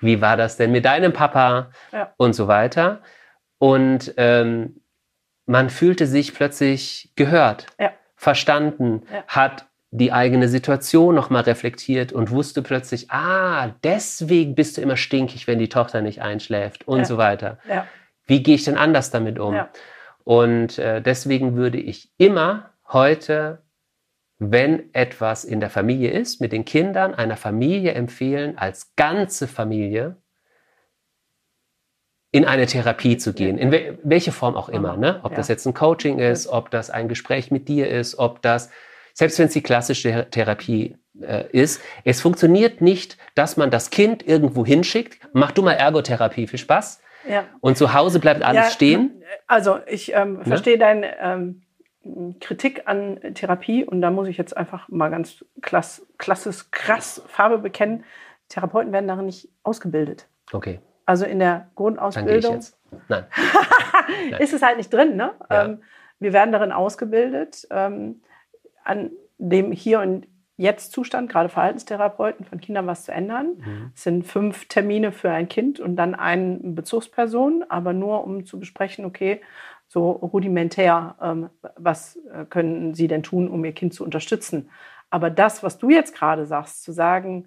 Wie war das denn mit deinem Papa? Ja. Und so weiter. Und ähm, man fühlte sich plötzlich gehört, Ja. verstanden, Ja. hat die eigene Situation nochmal reflektiert und wusste plötzlich, ah, deswegen bist du immer stinkig, wenn die Tochter nicht einschläft und Ja. so weiter. Ja. Wie gehe ich denn anders damit um? Ja. Und äh, deswegen würde ich immer heute, wenn etwas in der Familie ist, mit den Kindern einer Familie empfehlen, als ganze Familie in eine Therapie zu gehen, in we welche Form auch immer. Ne? Ob das jetzt ein Coaching ist, ob das ein Gespräch mit dir ist, ob das, selbst wenn es die klassische Ther- Therapie äh, ist, es funktioniert nicht, dass man das Kind irgendwo hinschickt, mach du mal Ergotherapie, viel Spaß. Ja. Und zu Hause bleibt alles Ja, stehen. Also ich ähm, verstehe deine ähm, Kritik an Therapie und da muss ich jetzt einfach mal ganz klass, klassisch krass Farbe bekennen. Therapeuten werden darin nicht ausgebildet. Okay, Also in der Grundausbildung jetzt. Nein. ist es halt nicht drin. Ne? Ja. Ähm, wir werden darin ausgebildet, ähm, an dem Hier und Jetzt Zustand, gerade Verhaltenstherapeuten von Kindern was zu ändern. Mhm. Es sind fünf Termine für ein Kind und dann eine Bezugsperson, aber nur um zu besprechen, okay, so rudimentär, ähm, was äh, können Sie denn tun, um Ihr Kind zu unterstützen? Aber das, was du jetzt gerade sagst, zu sagen,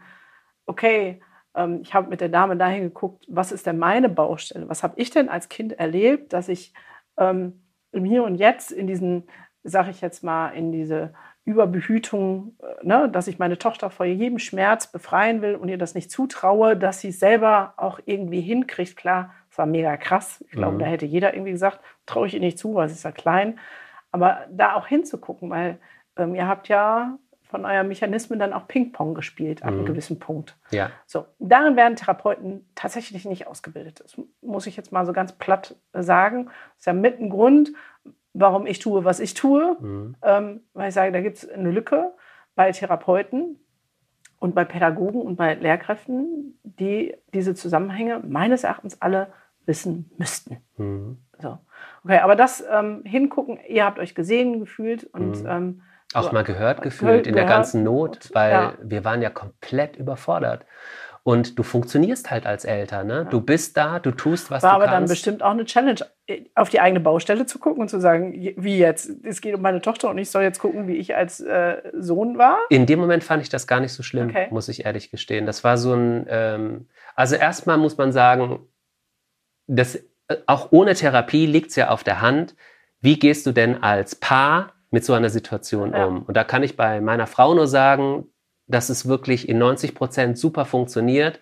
okay, ähm, ich habe mit der Dame dahin geguckt, was ist denn meine Baustelle? Was habe ich denn als Kind erlebt, dass ich ähm, im Hier und Jetzt in diesen, sage ich jetzt mal, in diese Überbehütung, äh, ne, dass ich meine Tochter vor jedem Schmerz befreien will und ihr das nicht zutraue, dass sie es selber auch irgendwie hinkriegt. Klar, es war mega krass. Ich glaube, Mhm. da hätte jeder irgendwie gesagt, traue ich ihr nicht zu, weil sie ist ja klein. Aber da auch hinzugucken, weil ähm, ihr habt ja von euren Mechanismen dann auch Ping-Pong gespielt ab einem Mhm. gewissen Punkt. Ja, So, darin werden Therapeuten tatsächlich nicht ausgebildet. Das muss ich jetzt mal so ganz platt äh, sagen. Das ist ja mit ein Grund, warum ich tue, was ich tue. mhm. Ähm, weil ich sage, da gibt es eine Lücke bei Therapeuten und bei Pädagogen und bei Lehrkräften, die diese Zusammenhänge meines Erachtens alle wissen müssten. Mhm. So. Okay, aber das ähm, hingucken, ihr habt euch gesehen, gefühlt und Mhm. ähm, auch so- mal gehört gefühlt in der gehört ganzen Not, weil ja. wir waren ja komplett überfordert. Und du funktionierst halt als Eltern, ne? Du bist da, du tust, was war du aber dann kannst. bestimmt auch eine Challenge, auf die eigene Baustelle zu gucken und zu sagen, wie jetzt? Es geht um meine Tochter und ich soll jetzt gucken, wie ich als äh, Sohn war. In dem Moment fand ich das gar nicht so schlimm, Okay. muss ich ehrlich gestehen. Das war so ein, ähm, also erstmal muss man sagen, das, äh, auch ohne Therapie liegt es ja auf der Hand, wie gehst du denn als Paar mit so einer Situation Ja. um? Und da kann ich bei meiner Frau nur sagen, dass es wirklich in 90 Prozent super funktioniert.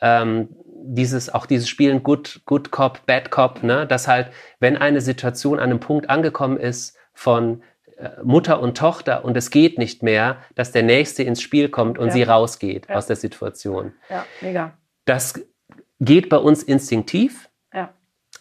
Ähm, dieses, auch dieses Spielen Good, Good Cop, Bad Cop, ne? dass halt, wenn eine Situation an einem Punkt angekommen ist von äh, Mutter und Tochter und es geht nicht mehr, dass der Nächste ins Spiel kommt und Ja. sie rausgeht Ja. aus der Situation. Ja, mega. Das geht bei uns instinktiv. Ja.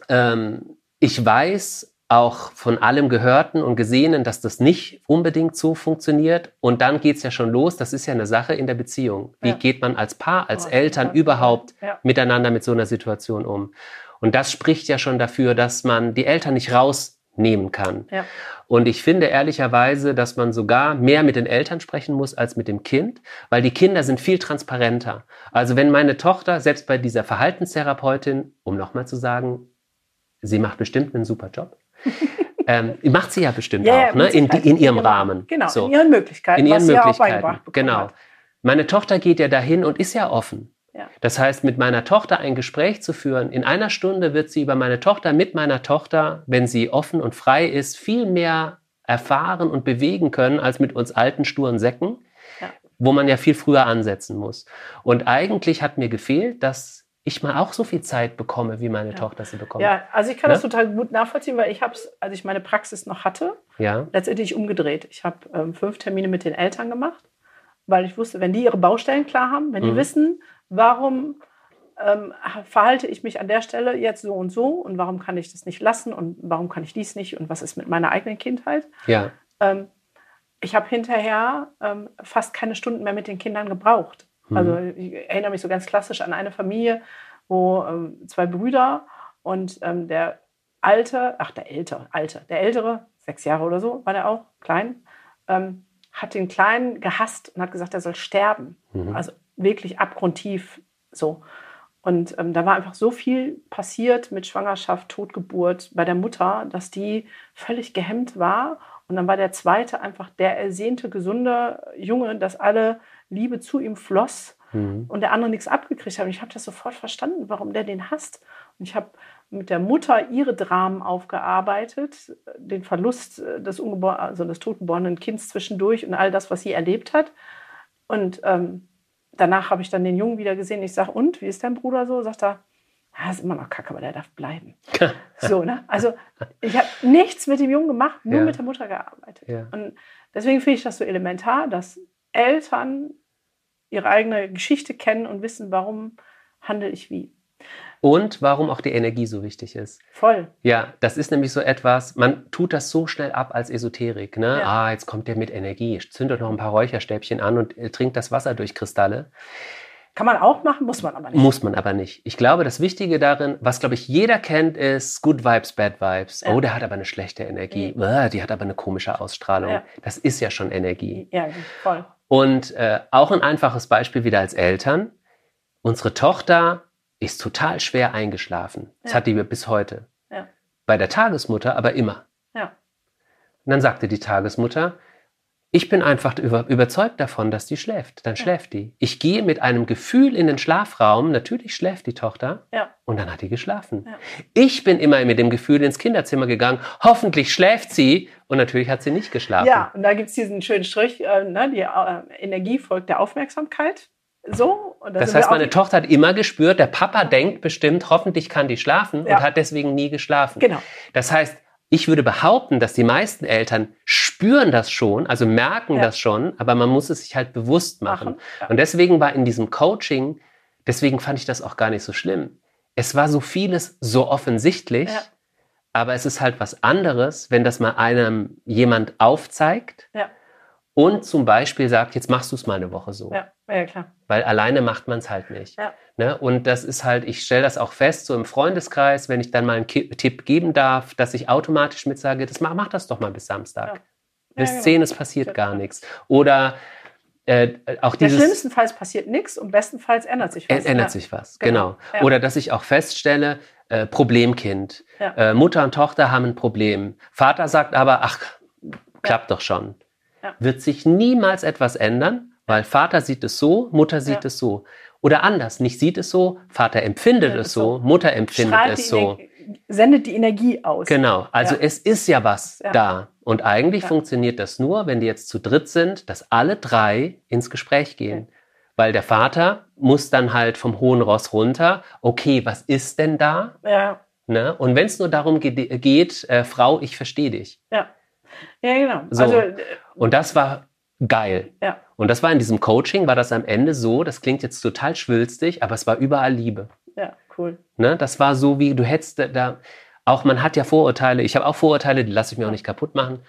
Ähm, ich weiß auch von allem Gehörten und Gesehenen, dass das nicht unbedingt so funktioniert. Und dann geht's ja schon los. Das ist ja eine Sache in der Beziehung. Wie Ja. geht man als Paar, als Oh, Eltern überhaupt Ja. miteinander mit so einer Situation um? Und das spricht ja schon dafür, dass man die Eltern nicht rausnehmen kann. Ja. Und ich finde ehrlicherweise, dass man sogar mehr mit den Eltern sprechen muss als mit dem Kind, weil die Kinder sind viel transparenter. Also wenn meine Tochter, selbst bei dieser Verhaltenstherapeutin, um nochmal zu sagen, sie macht bestimmt einen super Job, ähm, macht sie ja bestimmt Ja, auch, ne? in, in ihrem Genau. Rahmen. Genau, So in ihren Möglichkeiten. in ihren Möglichkeiten. genau. hat. Meine Tochter geht ja dahin und ist ja offen. Ja. Das heißt, mit meiner Tochter ein Gespräch zu führen, in einer Stunde wird sie über meine Tochter mit meiner Tochter, wenn sie offen und frei ist, viel mehr erfahren und bewegen können als mit uns alten, sturen Säcken, Ja. wo man ja viel früher ansetzen muss. Und eigentlich hat mir gefehlt, dass ich mal auch so viel Zeit bekomme, wie meine Tochter sie bekommt. Ja, also ich kann Ne? das total gut nachvollziehen, weil ich habe es, als ich meine Praxis noch hatte, ja? letztendlich umgedreht. Ich habe ähm, fünf Termine mit den Eltern gemacht, weil ich wusste, wenn die ihre Baustellen klar haben, wenn die Mhm. wissen, warum ähm, verhalte ich mich an der Stelle jetzt so und so und warum kann ich das nicht lassen und warum kann ich dies nicht und was ist mit meiner eigenen Kindheit. Ja. Ähm, ich habe hinterher ähm, fast keine Stunden mehr mit den Kindern gebraucht. Mhm. Also ich erinnere mich so ganz klassisch an eine Familie, wo ähm, zwei Brüder und ähm, der Alte, ach der Ältere, Alte, der Ältere, sechs Jahre oder so war der auch, klein, ähm, hat den Kleinen gehasst und hat gesagt, er soll sterben. Mhm. Also wirklich abgrundtief so. Und ähm, da war einfach so viel passiert mit Schwangerschaft, Totgeburt bei der Mutter, dass die völlig gehemmt war. Und dann war der zweite einfach der ersehnte, gesunde Junge, dass alle Liebe zu ihm floss Mhm. und der andere nichts abgekriegt hat. Und ich habe das sofort verstanden, warum der den hasst. Und ich habe mit der Mutter ihre Dramen aufgearbeitet, den Verlust äh, des, also des totgeborenen Kindes zwischendurch und all das, was sie erlebt hat. Und ähm, danach habe ich dann den Jungen wieder gesehen. Ich sage, und, wie ist dein Bruder so? Sagt er, ja, ist immer noch kacke, aber der darf bleiben. so, ne? Also ich habe nichts mit dem Jungen gemacht, nur Ja. mit der Mutter gearbeitet. Ja. Und deswegen finde ich das so elementar, dass Eltern ihre eigene Geschichte kennen und wissen, warum handle ich wie. Und warum auch die Energie so wichtig ist. Voll. Ja, das ist nämlich so etwas, man tut das so schnell ab als Esoterik. Ne? Ja. Ah, jetzt kommt der mit Energie, zündet noch ein paar Räucherstäbchen an und äh, trinkt das Wasser durch Kristalle. Kann man auch machen, muss man aber nicht. Muss man aber nicht. Ich glaube, das Wichtige darin, was glaube ich jeder kennt, ist Good Vibes, Bad Vibes. Ja. Oh, der hat aber eine schlechte Energie. Uah, Die hat aber eine komische Ausstrahlung. Ja. Das ist ja schon Energie. Ja, voll. Und äh, auch ein einfaches Beispiel wieder als Eltern. Unsere Tochter ist total schwer eingeschlafen. Das Ja. hat die bis heute. Ja. Bei der Tagesmutter aber immer. Ja. Und dann sagte die Tagesmutter, ich bin einfach über, überzeugt davon, dass die schläft. Dann schläft die. Ich gehe mit einem Gefühl in den Schlafraum, natürlich schläft die Tochter, Ja. und dann hat die geschlafen. Ja. Ich bin immer mit dem Gefühl ins Kinderzimmer gegangen, hoffentlich schläft sie, und natürlich hat sie nicht geschlafen. Ja, und da gibt es diesen schönen Strich, äh, ne, die äh, Energie folgt der Aufmerksamkeit. So. Das heißt, meine Tochter hat immer gespürt, der Papa denkt bestimmt, hoffentlich kann die schlafen Ja. und hat deswegen nie geschlafen. Genau. Das heißt, ich würde behaupten, dass die meisten Eltern spüren das schon, also merken Ja. das schon, aber man muss es sich halt bewusst machen. Ja. Und deswegen war in diesem Coaching, deswegen fand ich das auch gar nicht so schlimm. Es war so vieles so offensichtlich, Ja. aber es ist halt was anderes, wenn das mal einem jemand aufzeigt Ja. Und zum Beispiel sagt, jetzt machst du es mal eine Woche so. Ja, ja, klar. Weil alleine macht man es halt nicht. Ja. Ne? Und das ist halt, ich stelle das auch fest, so im Freundeskreis, wenn ich dann mal einen Tipp geben darf, dass ich automatisch mit sage, das mach, mach das doch mal bis Samstag. Ja. Bis Ja, genau. 10 es passiert Ja. gar nichts. Oder äh, auch Der dieses schlimmstenfalls passiert nichts und bestenfalls ändert sich was. Ändert ja. sich was, Genau. genau. Ja. Oder dass ich auch feststelle, äh, Problemkind. Ja. Äh, Mutter und Tochter haben ein Problem. Vater sagt aber, ach, klappt doch schon. Ja. Wird sich niemals etwas ändern, weil Vater sieht es so, Mutter sieht Ja. es so. Oder anders, nicht sieht es so, Vater empfindet Ja, es so, so. Mutter empfindet Strahlt es so. Energie, sendet die Energie aus. Genau, also es ist ja was da. Und eigentlich funktioniert das nur, wenn die jetzt zu dritt sind, dass alle drei ins Gespräch gehen. Weil der Vater muss dann halt vom hohen Ross runter, okay, was ist denn da? Ja, Ne? Und wenn es nur darum ge geht, äh, Frau, ich verstehe dich. ja. Ja, genau. So. Also, äh, Und das war geil. ja, Und das war in diesem Coaching, war das am Ende so, das klingt jetzt total schwülstig, aber es war überall Liebe. ja, cool. Ne? Das war so, wie du hättest da- auch man hat ja Vorurteile, ich habe auch Vorurteile, die lasse ich mir auch nicht kaputt machen,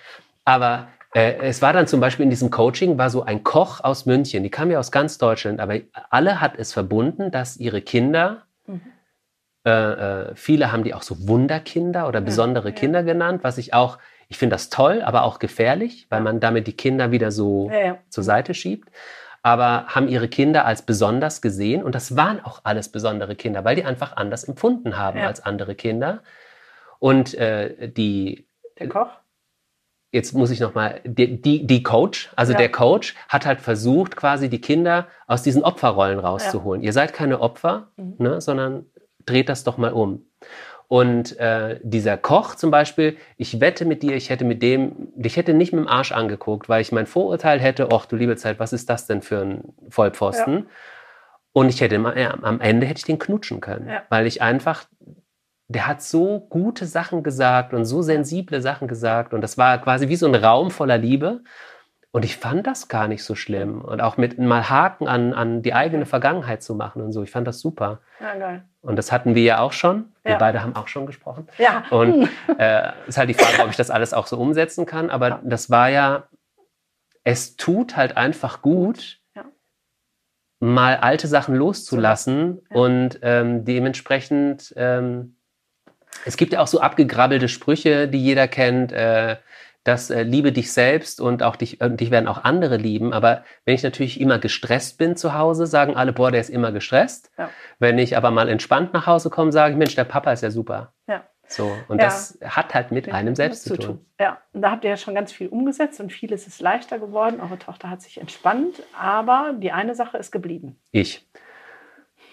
aber äh, es war dann zum Beispiel in diesem Coaching, war so ein Koch aus München, die kam ja aus ganz Deutschland, aber alle hat es verbunden, dass ihre Kinder, Mhm. äh, äh, viele haben die auch so Wunderkinder oder besondere ja. Kinder genannt, was ich auch, ich finde das toll, aber auch gefährlich, weil man damit die Kinder wieder so Ja, ja. zur Seite schiebt, aber haben ihre Kinder als besonders gesehen und das waren auch alles besondere Kinder, weil die einfach anders empfunden haben Ja. als andere Kinder. Und äh, die, Der Koch? jetzt muss ich nochmal, die, die, die Coach, also Ja. der Coach hat halt versucht, quasi die Kinder aus diesen Opferrollen rauszuholen. Ihr seid keine Opfer, Mhm. ne, sondern dreht das doch mal um. Und äh, dieser Koch zum Beispiel, ich wette mit dir, ich hätte mit dem, ich hätte nicht mit dem Arsch angeguckt, weil ich mein Vorurteil hätte, ach du liebe Zeit, was ist das denn für ein Vollpfosten? Und ich hätte ja, am Ende hätte ich den knutschen können, Ja. weil ich einfach, der hat so gute Sachen gesagt und so sensible Sachen gesagt und das war quasi wie so ein Raum voller Liebe. Und ich fand das gar nicht so schlimm. Und auch mit mal Haken an, an die eigene Vergangenheit zu machen und so. Ich fand das super. Ja, geil. Und das hatten wir ja auch schon. Wir Ja. beide haben auch schon gesprochen. Ja, Und äh, ist halt die Frage, ob ich das alles auch so umsetzen kann. Aber Ja. das war ja, es tut halt einfach gut, Ja. mal alte Sachen loszulassen und ähm, dementsprechend, ähm, es gibt ja auch so abgegrabbelte Sprüche, die jeder kennt. Äh, dass äh, liebe dich selbst und auch dich, und dich werden auch andere lieben. Aber wenn ich natürlich immer gestresst bin zu Hause, sagen alle, boah, der ist immer gestresst. Ja. Wenn ich aber mal entspannt nach Hause komme, sage ich, Mensch, der Papa ist ja super. Ja. So, und ja. das hat halt mit einem selbst zu tun. tun. Ja, und da habt ihr ja schon ganz viel umgesetzt und vieles ist leichter geworden. Eure Tochter hat sich entspannt, aber die eine Sache ist geblieben. Ich.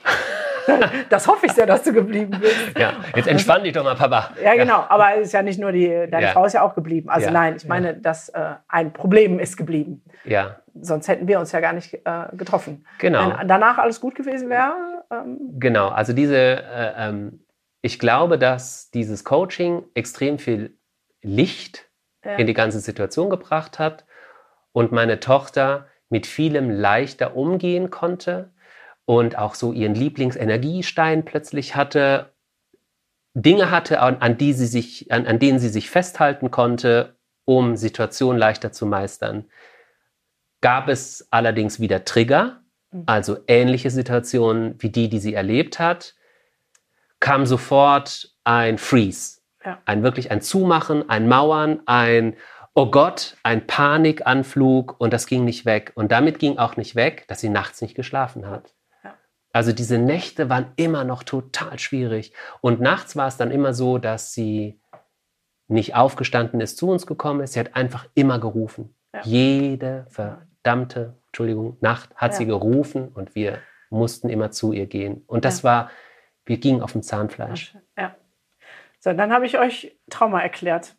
Das hoffe ich sehr, dass du geblieben bist. Ja, jetzt entspann dich doch mal, Papa. Ja, genau. Aber es ist ja nicht nur die, deine ja. Frau ist ja auch geblieben. Also ja. nein, ich meine, ja. dass äh, ein Problem ist geblieben. Ja. Sonst hätten wir uns ja gar nicht äh, getroffen. Genau. Wenn danach alles gut gewesen wäre. Ähm, genau. Also diese, äh, ähm, ich glaube, dass dieses Coaching extrem viel Licht in die ganze Situation gebracht hat und meine Tochter mit vielem leichter umgehen konnte und auch so ihren Lieblingsenergiestein plötzlich hatte, Dinge hatte, an, an, die sie sich, an, an denen sie sich festhalten konnte, um Situationen leichter zu meistern. Gab es allerdings wieder Trigger, mhm. also ähnliche Situationen wie die, die sie erlebt hat, kam sofort ein Freeze, ja. ein wirklich ein Zumachen, ein Mauern, ein Oh Gott, ein Panikanflug und das ging nicht weg. Und damit ging auch nicht weg, dass sie nachts nicht geschlafen hat. Also diese Nächte waren immer noch total schwierig. Und nachts war es dann immer so, dass sie nicht aufgestanden ist, zu uns gekommen ist. Sie hat einfach immer gerufen. Ja. Jede verdammte, Entschuldigung, Nacht hat ja. sie gerufen und wir mussten immer zu ihr gehen. Und das ja. war, wir gingen auf dem Zahnfleisch. Ja. So, dann habe ich euch Trauma erklärt.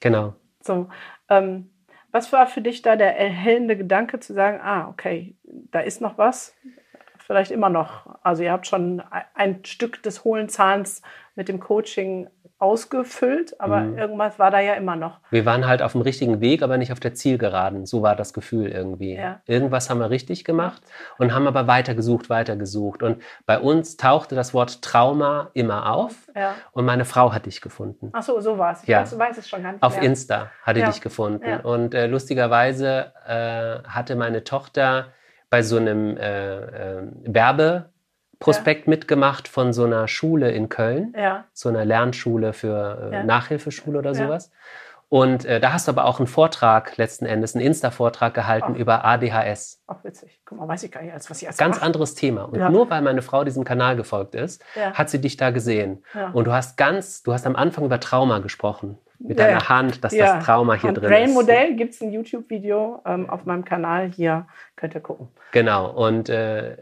Genau. So, ähm, was war für dich da der erhellende Gedanke zu sagen, ah, okay, da ist noch was, vielleicht immer noch. Also ihr habt schon ein Stück des hohlen Zahns mit dem Coaching ausgefüllt, aber mhm. irgendwas war da ja immer noch. Wir waren halt auf dem richtigen Weg, aber nicht auf der Zielgeraden. So war das Gefühl irgendwie. Ja. Irgendwas haben wir richtig gemacht und haben aber weitergesucht, weitergesucht. Und bei uns tauchte das Wort Trauma immer auf ja. und meine Frau hat dich gefunden. Ach so, so war es. Ich ja. weiß, weiß, es schon gar nicht Auf mehr. Insta hatte ja. dich gefunden. Und äh, lustigerweise äh, hatte meine Tochter bei so einem äh, äh, Werbeprospekt ja. mitgemacht von so einer Schule in Köln, ja. so einer Lernschule für äh. Nachhilfeschule oder sowas. Und äh, da hast du aber auch einen Vortrag letzten Endes, einen Insta-Vortrag gehalten Ach. über ADHS. Ach, witzig. Guck mal, weiß ich gar nicht, als was ich als Ganz mache. anderes Thema. Und ja. nur weil meine Frau diesem Kanal gefolgt ist, ja. hat sie dich da gesehen. Ja. Und du hast ganz, du hast am Anfang über Trauma gesprochen. Mit deiner Hand, dass das Trauma hier drin Brain ist. Brain-Modell gibt es ein YouTube-Video ähm, auf meinem Kanal. Hier könnt ihr gucken. Genau. Und äh,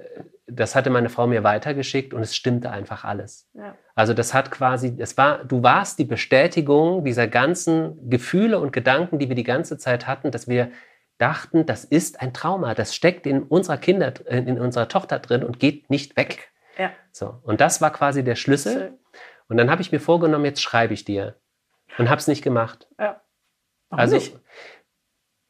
das hatte meine Frau mir weitergeschickt und es stimmte einfach alles. Ja. Also das hat quasi, es war, du warst die Bestätigung dieser ganzen Gefühle und Gedanken, die wir die ganze Zeit hatten, dass wir dachten, das ist ein Trauma, das steckt in unserer Kinder, in unserer Tochter drin und geht nicht weg. Ja. So und das war quasi der Schlüssel. Und dann habe ich mir vorgenommen, jetzt schreibe ich dir und habe es nicht gemacht. Ja. Warum also nicht?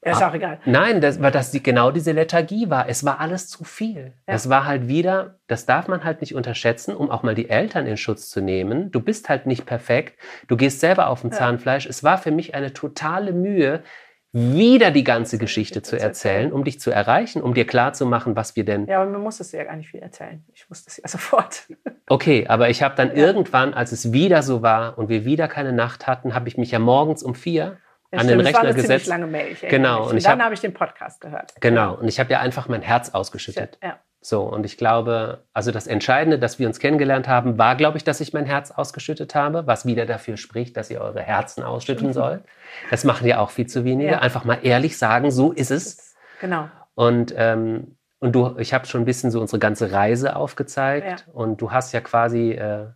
Ja, ist auch egal. Nein, das, weil das die, genau diese Lethargie war. Es war alles zu viel. Ja. Es war halt wieder, das darf man halt nicht unterschätzen, um auch mal die Eltern in Schutz zu nehmen. Du bist halt nicht perfekt. Du gehst selber auf dem ja. Zahnfleisch. Es war für mich eine totale Mühe, wieder die ganze Geschichte zu erzählen, um dich zu erreichen, um dir klarzumachen, was wir denn. Ja, aber man muss es ja gar nicht viel erzählen. Ich wusste es ja sofort. Okay, aber ich habe dann ja. irgendwann, als es wieder so war und wir wieder keine Nacht hatten, habe ich mich ja morgens um vier ja, an stimmt, den Rechner das war eine lange Mail. genau. Und, und dann habe ich den Podcast gehört. Genau. Und ich habe ja einfach mein Herz ausgeschüttet. Ja. So. Und ich glaube, also das Entscheidende, dass wir uns kennengelernt haben, war, glaube ich, dass ich mein Herz ausgeschüttet habe, was wieder dafür spricht, dass ihr eure Herzen ausschütten mhm. sollt. Das machen ja auch viel zu wenige. Ja. Einfach mal ehrlich sagen, so ist es. Genau. Und, ähm, und du, ich habe schon ein bisschen so unsere ganze Reise aufgezeigt. Ja. Und du hast ja quasi äh,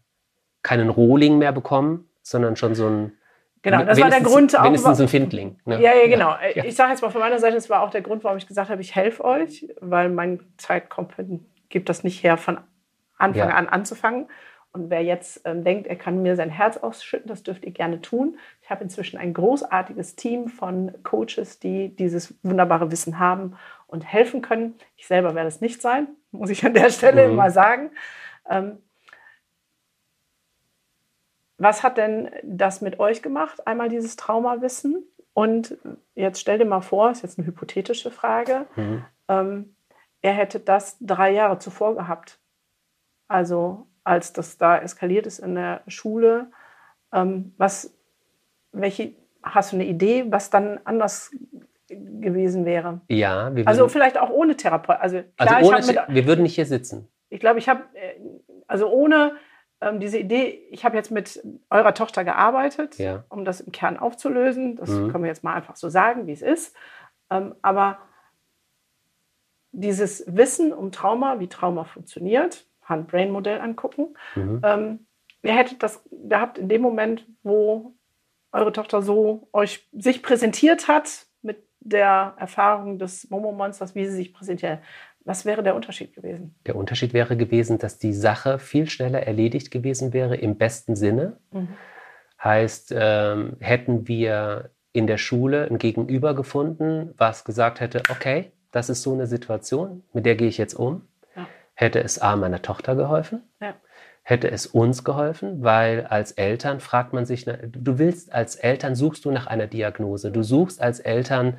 keinen Rohling mehr bekommen, sondern schon so ein Genau, das war der Grund auch. Wenigstens ein Findling. Ne? Ja, ja, genau. Ja. Ich sage jetzt mal von meiner Seite, das war auch der Grund, warum ich gesagt habe, ich helfe euch, weil mein Zeitkompetenz gibt das nicht her, von Anfang ja. an anzufangen. Und wer jetzt ähm, denkt, er kann mir sein Herz ausschütten, das dürft ihr gerne tun. Ich habe inzwischen ein großartiges Team von Coaches, die dieses wunderbare Wissen haben und helfen können. Ich selber werde es nicht sein, muss ich an der Stelle mhm. mal sagen. Ähm, was hat denn das mit euch gemacht? Einmal dieses Traumawissen und jetzt stell dir mal vor, ist jetzt eine hypothetische Frage, mhm. ähm, er hätte das drei Jahre zuvor gehabt. Also als das da eskaliert ist in der Schule, ähm, was, welche hast du eine Idee, was dann anders gewesen wäre? Ja, wir Also würden, vielleicht auch ohne Therapeut. Also, also klar, ich, ohne, mit, wir würden nicht hier sitzen. ich glaube, ich habe, äh, also ohne ähm, diese Idee, ich habe jetzt mit eurer Tochter gearbeitet, Ja. um das im Kern aufzulösen. Das Mhm. können wir jetzt mal einfach so sagen, wie es ist. Ähm, aber dieses Wissen um Trauma, wie Trauma funktioniert, Hand-Brain-Modell angucken, Mhm. ähm, ihr hättet das gehabt in dem Moment, wo eure Tochter so euch sich präsentiert hat mit der Erfahrung des Momo-Monsters, wie sie sich präsentiert. Was wäre der Unterschied gewesen? Der Unterschied wäre gewesen, dass die Sache viel schneller erledigt gewesen wäre, im besten Sinne. Mhm. Heißt, ähm, hätten wir in der Schule ein Gegenüber gefunden, was gesagt hätte, okay, das ist so eine Situation, mit der gehe ich jetzt um, Ja. hätte es A meiner Tochter geholfen, Ja. hätte es uns geholfen, weil als Eltern fragt man sich, du willst als Eltern suchst du nach einer Diagnose, du suchst als Eltern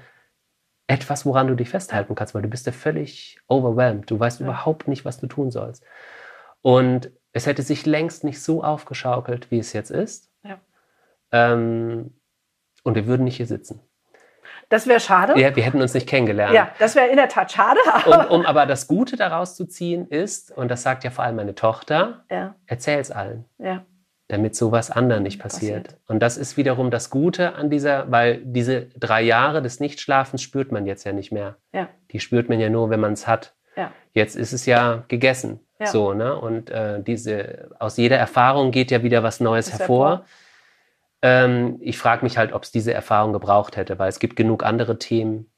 etwas, woran du dich festhalten kannst, weil du bist ja völlig overwhelmed, du weißt Ja. überhaupt nicht, was du tun sollst. Und es hätte sich längst nicht so aufgeschaukelt, wie es jetzt ist. Ja. Ähm, und wir würden nicht hier sitzen. Das wäre schade. Ja, wir hätten uns nicht kennengelernt. Ja, das wäre in der Tat schade. Um, Aber, um aber das Gute daraus zu ziehen ist, und das sagt ja vor allem meine Tochter, ja, erzähl es allen, ja, damit sowas anderen nicht passiert. Passiert. Und das ist wiederum das Gute an dieser, weil diese drei Jahre des Nichtschlafens spürt man jetzt ja nicht mehr. ja, Die spürt man ja nur, wenn man es hat. ja. Jetzt ist es ja gegessen. Ja. So, ne? Und äh, diese, aus jeder Erfahrung geht ja wieder was Neues Das hervor. Ähm, ich frage mich halt, ob es diese Erfahrung gebraucht hätte, weil es gibt genug andere Themen.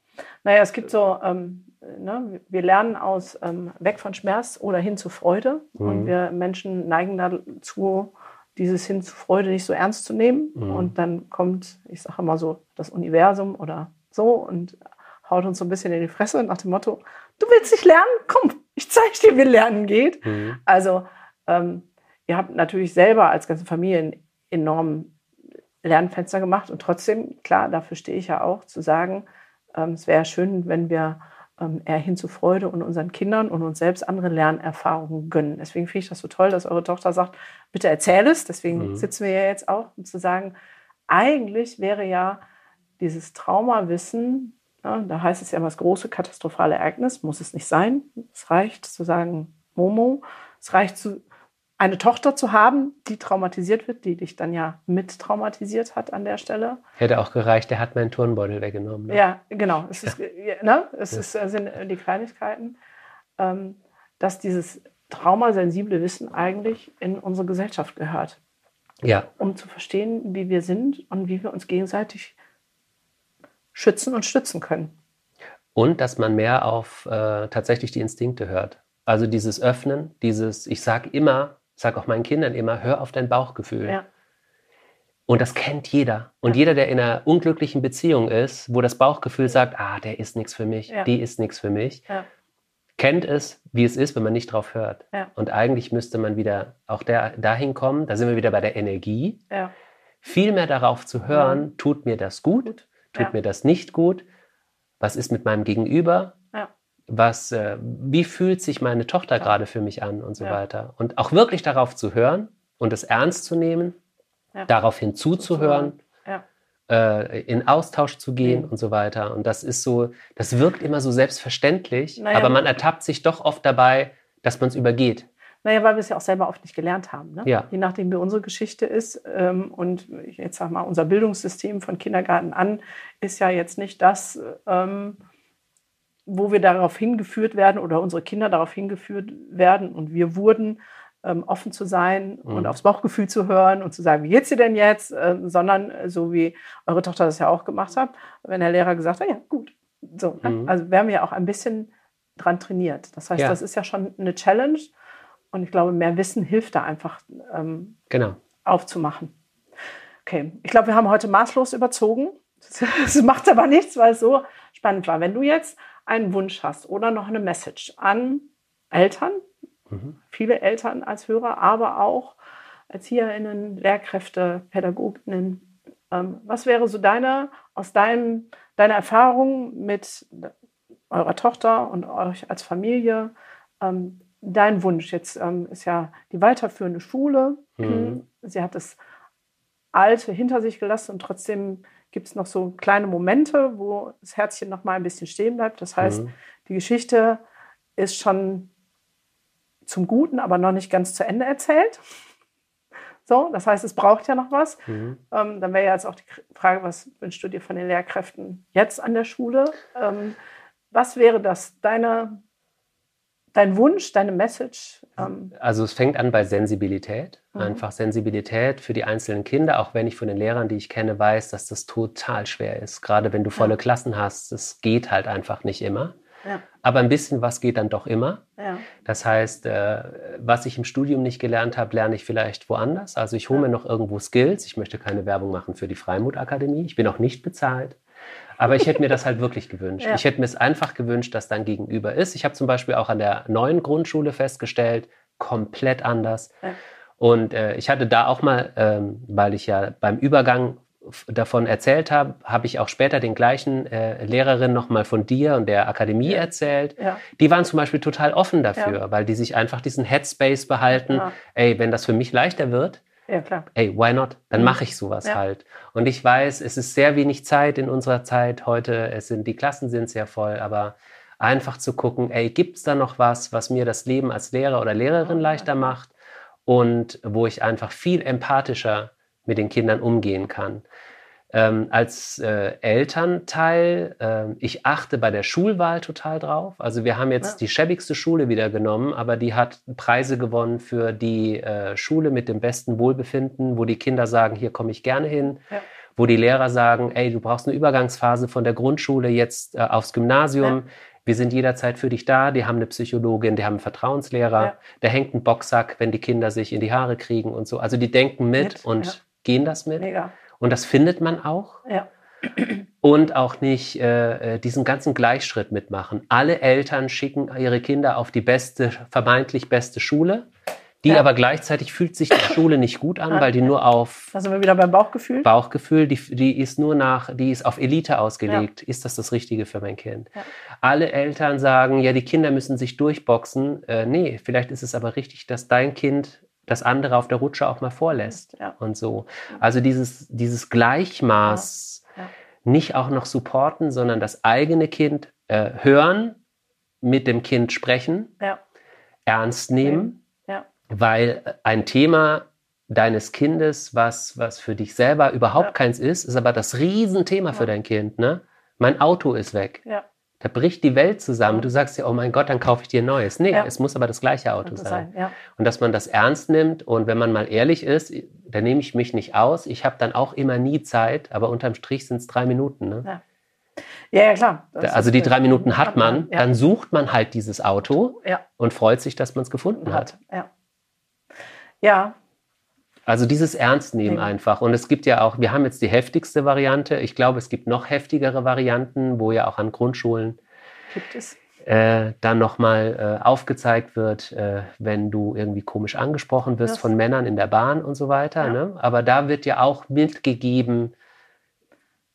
Naja, es gibt so, ähm, ne, wir lernen aus ähm, weg von Schmerz oder hin zu Freude. Und Mhm. wir Menschen neigen dazu, dieses hin zu Freude nicht so ernst zu nehmen. Mhm. Und dann kommt, ich sage immer so, das Universum oder so und haut uns so ein bisschen in die Fresse nach dem Motto, du willst nicht lernen? Komm, ich zeige dir, wie Lernen geht. Mhm. Also ähm, ihr habt natürlich selber als ganze Familie einen enormen Lernfenster gemacht und trotzdem, klar, dafür stehe ich ja auch, zu sagen, ähm, es wäre schön, wenn wir ähm, eher hin zu Freude und unseren Kindern und uns selbst andere Lernerfahrungen gönnen. Deswegen finde ich das so toll, dass eure Tochter sagt, bitte erzähl es. Deswegen Mhm. sitzen wir ja jetzt auch, um zu sagen, eigentlich wäre ja dieses Traumawissen, ja, da heißt es ja immer das große katastrophale Ereignis, muss es nicht sein. Es reicht zu sagen, Momo, es reicht zu, eine Tochter zu haben, die traumatisiert wird, die dich dann ja mit traumatisiert hat an der Stelle. Hätte auch gereicht, der hat meinen Turnbeutel weggenommen. Ne? Ja, genau. Es, ist, ne? es ist, äh, sind die Kleinigkeiten, ähm, dass dieses traumasensible Wissen eigentlich in unsere Gesellschaft gehört, ja. um zu verstehen, wie wir sind und wie wir uns gegenseitig schützen und stützen können. Und dass man mehr auf äh, tatsächlich die Instinkte hört. Also dieses Öffnen, dieses, ich sage immer, sage auch meinen Kindern immer, hör auf dein Bauchgefühl. Ja, Und das kennt jeder. Und jeder, der in einer unglücklichen Beziehung ist, wo das Bauchgefühl sagt, ah, der ist nichts für mich, Ja. die ist nichts für mich, ja, kennt es, wie es ist, wenn man nicht drauf hört. Ja. Und eigentlich müsste man wieder auch der, dahin kommen, da sind wir wieder bei der Energie, viel mehr darauf zu hören, tut mir das gut, tut mir das nicht gut, was ist mit meinem Gegenüber, ja, was, äh, wie fühlt sich meine Tochter gerade für mich an und so Ja. weiter. Und auch wirklich darauf zu hören und es ernst zu nehmen, Ja. daraufhin zuzuhören, ja. äh, in Austausch zu gehen Mhm. und so weiter. Und das ist so, das wirkt immer so selbstverständlich, Naja, aber man ertappt sich doch oft dabei, dass man es übergeht. Naja, weil wir es ja auch selber oft nicht gelernt haben. Ne? Ja. Je nachdem, wie unsere Geschichte ist. Ähm, und ich jetzt sag mal, unser Bildungssystem von Kindergarten an ist ja jetzt nicht das, ähm, wo wir darauf hingeführt werden oder unsere Kinder darauf hingeführt werden und wir wurden, ähm, offen zu sein und Mhm. aufs Bauchgefühl zu hören und zu sagen, wie geht's dir denn jetzt? Ähm, sondern äh, so wie eure Tochter das ja auch gemacht hat, wenn der Lehrer gesagt hat, ja, gut. So, ne? Mhm. Also wir haben ja auch ein bisschen dran trainiert. Das heißt, Ja. das ist ja schon eine Challenge. Und ich glaube, mehr Wissen hilft da einfach ähm, Genau. aufzumachen. Okay, ich glaube, wir haben heute maßlos überzogen. Das macht aber nichts, weil es so spannend war. Wenn du jetzt einen Wunsch hast oder noch eine Message an Eltern, Mhm. viele Eltern als Hörer, aber auch ErzieherInnen, Lehrkräfte, PädagogInnen, ähm, was wäre so deine, aus deinem, deiner Erfahrung mit eurer Tochter und euch als Familie, ähm, dein Wunsch? Jetzt ähm, ist ja die weiterführende Schule. Mhm. Sie hat das Alte hinter sich gelassen und trotzdem gibt es noch so kleine Momente, wo das Herzchen noch mal ein bisschen stehen bleibt. Das heißt, mhm. die Geschichte ist schon zum Guten, aber noch nicht ganz zu Ende erzählt. So, das heißt, es braucht ja noch was. Mhm. Ähm, dann wäre ja jetzt auch die Frage, was wünschst du dir von den Lehrkräften jetzt an der Schule? Ähm, was wäre das, deine, dein Wunsch, deine Message? Ähm also es fängt an bei Sensibilität. Mhm. Einfach Sensibilität für die einzelnen Kinder, auch wenn ich von den Lehrern, die ich kenne, weiß, dass das total schwer ist. Gerade wenn du volle ja. Klassen hast, das geht halt einfach nicht immer. Ja. Aber ein bisschen was geht dann doch immer. Ja. Das heißt, äh, was ich im Studium nicht gelernt habe, lerne ich vielleicht woanders. Also ich hole mir noch irgendwo Skills. Ich möchte keine Werbung machen für die Freimut-Akademie. Ich bin auch nicht bezahlt. Aber ich hätte mir das halt wirklich gewünscht. Ja. Ich hätte mir es einfach gewünscht, dass dann gegenüber ist. Ich habe zum Beispiel auch an der neuen Grundschule festgestellt, komplett anders. Ja. Und äh, ich hatte da auch mal, ähm, weil ich ja beim Übergang davon erzählt habe, habe ich auch später den gleichen äh, Lehrerinnen nochmal von dir und der Akademie ja. erzählt. Ja. Die waren zum Beispiel total offen dafür, ja. weil die sich einfach diesen Headspace behalten. Ey, wenn das für mich leichter wird, ey, why not? Dann mhm. mache ich sowas halt. Und ich weiß, es ist sehr wenig Zeit in unserer Zeit heute. Es sind die Klassen sind sehr voll, aber einfach zu gucken, ey, gibt es da noch was, was mir das Leben als Lehrer oder Lehrerin leichter macht und wo ich einfach viel empathischer mit den Kindern umgehen kann. Ähm, als äh, Elternteil, äh, ich achte bei der Schulwahl total drauf. Also wir haben jetzt ja. die schäbigste Schule wieder genommen, aber die hat Preise gewonnen für die äh, Schule mit dem besten Wohlbefinden, wo die Kinder sagen, hier komme ich gerne hin. Ja. Wo die Lehrer sagen, ey, du brauchst eine Übergangsphase von der Grundschule jetzt äh, aufs Gymnasium. Ja. Wir sind jederzeit für dich da. Die haben eine Psychologin, die haben einen Vertrauenslehrer. Da hängt ein Boxsack, wenn die Kinder sich in die Haare kriegen und so. Also die denken mit, mit und gehen das mit. Mega. Und das findet man auch. Ja. Und auch nicht äh, äh, diesen ganzen Gleichschritt mitmachen. Alle Eltern schicken ihre Kinder auf die beste, vermeintlich beste Schule. Die ja. aber gleichzeitig fühlt sich die Schule nicht gut an, weil die nur auf. Da sind wir wieder beim Bauchgefühl. Bauchgefühl, die, die ist nur nach, die ist auf Elite ausgelegt. Ja. Ist das das Richtige für mein Kind? Ja. Alle Eltern sagen, ja, die Kinder müssen sich durchboxen. Äh, nee, vielleicht ist es aber richtig, dass dein Kind das andere auf der Rutsche auch mal vorlässt ja. und so. Also dieses, dieses Gleichmaß ja. Nicht auch noch supporten, sondern das eigene Kind äh, hören, mit dem Kind sprechen, ernst nehmen, weil ein Thema deines Kindes, was, was für dich selber überhaupt keins ist, ist aber das Riesenthema für dein Kind. Ne? Mein Auto ist weg. Ja. Da bricht die Welt zusammen. Du sagst ja, oh mein Gott, dann kaufe ich dir ein neues. Nee, ja. es muss aber das gleiche Auto sein. sein ja. Und dass man das ernst nimmt und wenn man mal ehrlich ist, da nehme ich mich nicht aus. Ich habe dann auch immer nie Zeit, aber unterm Strich sind es drei Minuten. Ne? Ja. Ja, ja, klar. Das also die drei Minuten hat man, ja. dann sucht man halt dieses Auto ja. und freut sich, dass man es gefunden hat. Ja. ja. Also dieses Ernstnehmen ja. einfach. Und es gibt ja auch, wir haben jetzt die heftigste Variante. Ich glaube, es gibt noch heftigere Varianten, wo ja auch an Grundschulen gibt es. Äh, dann nochmal äh, aufgezeigt wird, äh, wenn du irgendwie komisch angesprochen wirst das. von Männern in der Bahn und so weiter. Ja. Ne? Aber da wird ja auch mitgegeben,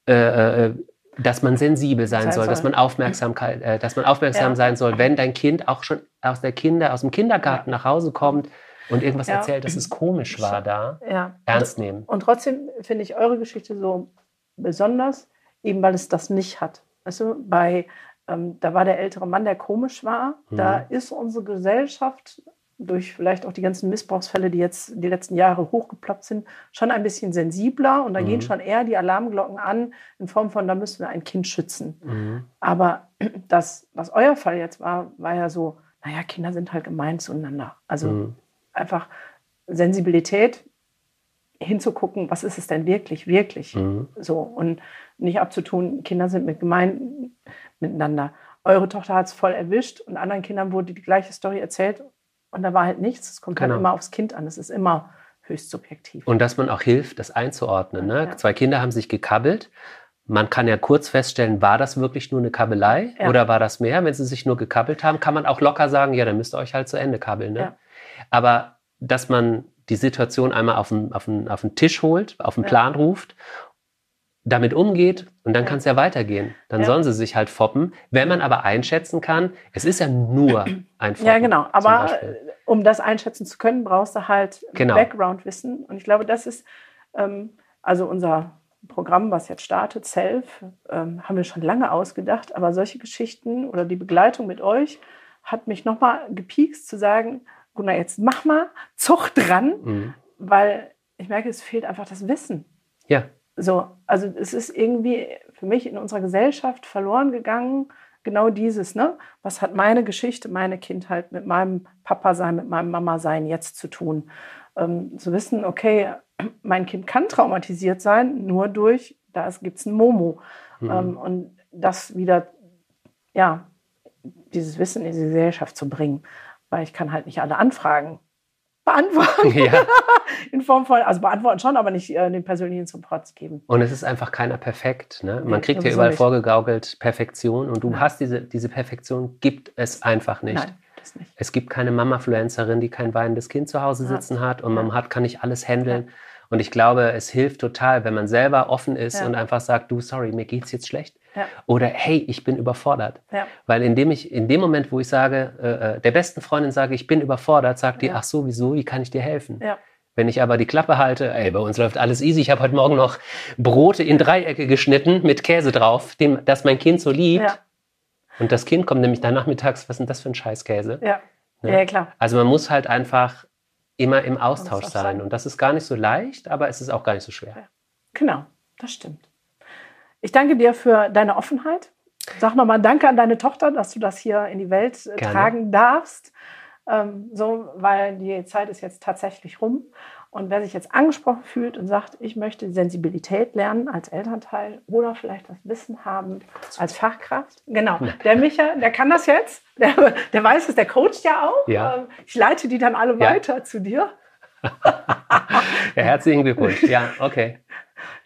äh, äh, dass man sensibel sein soll, dass man Aufmerksamkeit, äh, dass man aufmerksam ja. sein soll, wenn dein Kind auch schon aus der Kinder, aus dem Kindergarten ja. nach Hause kommt und irgendwas ja. erzählt, dass es komisch war da, ja. ernst nehmen. Und trotzdem finde ich eure Geschichte so besonders, eben weil es das nicht hat. Weißt du, bei, ähm, da war der ältere Mann, der komisch war. Mhm. Da ist unsere Gesellschaft durch vielleicht auch die ganzen Missbrauchsfälle, die jetzt die letzten Jahre hochgeploppt sind, schon ein bisschen sensibler und da mhm. gehen schon eher die Alarmglocken an in Form von, da müssen wir ein Kind schützen. Mhm. Aber das, was euer Fall jetzt war, war ja so, naja, Kinder sind halt gemein zueinander. Also mhm einfach Sensibilität hinzugucken, was ist es denn wirklich, wirklich mhm. so und nicht abzutun, Kinder sind mit gemein miteinander. Eure Tochter hat es voll erwischt und anderen Kindern wurde die gleiche Story erzählt und da war halt nichts. Es kommt halt genau. halt immer aufs Kind an. Es ist immer höchst subjektiv. Und dass man auch hilft, das einzuordnen. Ne? Ja. Zwei Kinder haben sich gekabbelt. Man kann ja kurz feststellen, war das wirklich nur eine Kabelei ja. oder war das mehr? Wenn sie sich nur gekabbelt haben, kann man auch locker sagen, ja, dann müsst ihr euch halt zu Ende kabbeln. Ne? Ja. Aber dass man die Situation einmal auf den, auf den, auf den Tisch holt, auf den ja. Plan ruft, damit umgeht und dann kann es ja weitergehen. Dann ja. sollen sie sich halt foppen. Wenn man aber einschätzen kann, es ist ja nur ein Foppen. Ja, genau. Aber um das einschätzen zu können, brauchst du halt genau. Background-Wissen. Und ich glaube, das ist ähm, also unser Programm, was jetzt startet, Self, ähm, haben wir schon lange ausgedacht. Aber solche Geschichten oder die Begleitung mit euch hat mich nochmal gepiekst zu sagen, Gunnar, jetzt mach mal, Zucht dran, mhm. weil ich merke, es fehlt einfach das Wissen. Ja. So, also es ist irgendwie für mich in unserer Gesellschaft verloren gegangen, genau dieses, ne? Was hat meine Geschichte, meine Kindheit mit meinem Papa sein, mit meinem Mama sein jetzt zu tun? Ähm, zu wissen, okay, mein Kind kann traumatisiert sein, nur durch, da gibt es ein Momo. Mhm. Ähm, und das wieder, ja, dieses Wissen in die Gesellschaft zu bringen. Weil ich kann halt nicht alle Anfragen beantworten. Ja. In Form von, also beantworten schon, aber nicht äh, den persönlichen Support geben. Und es ist einfach keiner perfekt. Ne? Man kriegt ja überall nicht. vorgegaukelt Perfektion und du Nein. hast diese, diese Perfektion, gibt es einfach nicht. Nein. Nicht. Es gibt keine Mama-Fluencerin, die kein weinendes Kind zu Hause sitzen hat und man hat, kann nicht alles handeln. Ja. Und ich glaube, es hilft total, wenn man selber offen ist ja. und einfach sagt, du, sorry, mir geht's jetzt schlecht. Ja. Oder hey, ich bin überfordert. Ja. Weil indem ich, in dem Moment, wo ich sage, äh, äh der besten Freundin sage, ich bin überfordert, sagt die, ach so, wieso, wie kann ich dir helfen? Wenn ich aber die Klappe halte, ey, bei uns läuft alles easy. Ich habe heute Morgen noch Brote in Dreiecke geschnitten mit Käse drauf, dem, das mein Kind so liebt. Und das Kind kommt nämlich dann nachmittags, was ist denn das für ein Scheißkäse? Ja. Ne? Ja, klar. Also man muss halt einfach immer im Austausch sein. Und das ist gar nicht so leicht, aber es ist auch gar nicht so schwer. Ja. Genau, das stimmt. Ich danke dir für deine Offenheit. Sag nochmal Danke an deine Tochter, dass du das hier in die Welt äh, Gerne. tragen darfst. Ähm, so, weil die Zeit ist jetzt tatsächlich rum. Und wer sich jetzt angesprochen fühlt und sagt, ich möchte Sensibilität lernen als Elternteil oder vielleicht das Wissen haben als Fachkraft, genau, der Micha, der kann das jetzt, der, der weiß es, der coacht ja auch. Ja. Ähm, ich leite die dann alle ja. weiter zu dir. ja, herzlichen Glückwunsch. Ja, okay.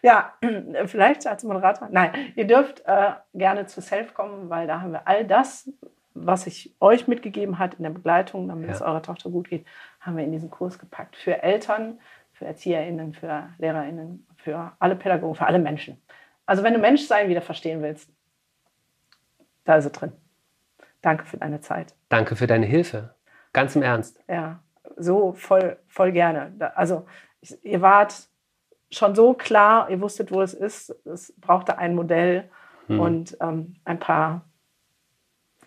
Ja, vielleicht als Moderator. Nein, ihr dürft äh, gerne zu Self kommen, weil da haben wir all das, was ich euch mitgegeben hat in der Begleitung, damit ja. es eurer Tochter gut geht, haben wir in diesen Kurs gepackt. Für Eltern, für ErzieherInnen, für LehrerInnen, für alle Pädagogen, für alle Menschen. Also wenn du Menschsein wieder verstehen willst, da ist es drin. Danke für deine Zeit. Danke für deine Hilfe. Ganz im Ernst. Ja, so voll, voll gerne. Also ihr wart schon so klar, ihr wusstet, wo es ist. Es brauchte ein Modell hm. und ähm, ein paar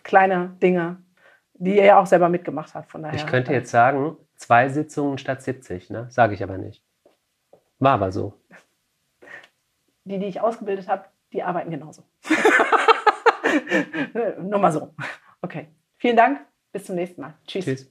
kleine Dinge, die er ja auch selber mitgemacht hat. Von daher. Ich könnte jetzt sagen, zwei Sitzungen statt 70, ne? sage ich aber nicht. War aber so. Die, die ich ausgebildet habe, die arbeiten genauso. Nur mal so. Okay. Vielen Dank. Bis zum nächsten Mal. Tschüss. Tschüss.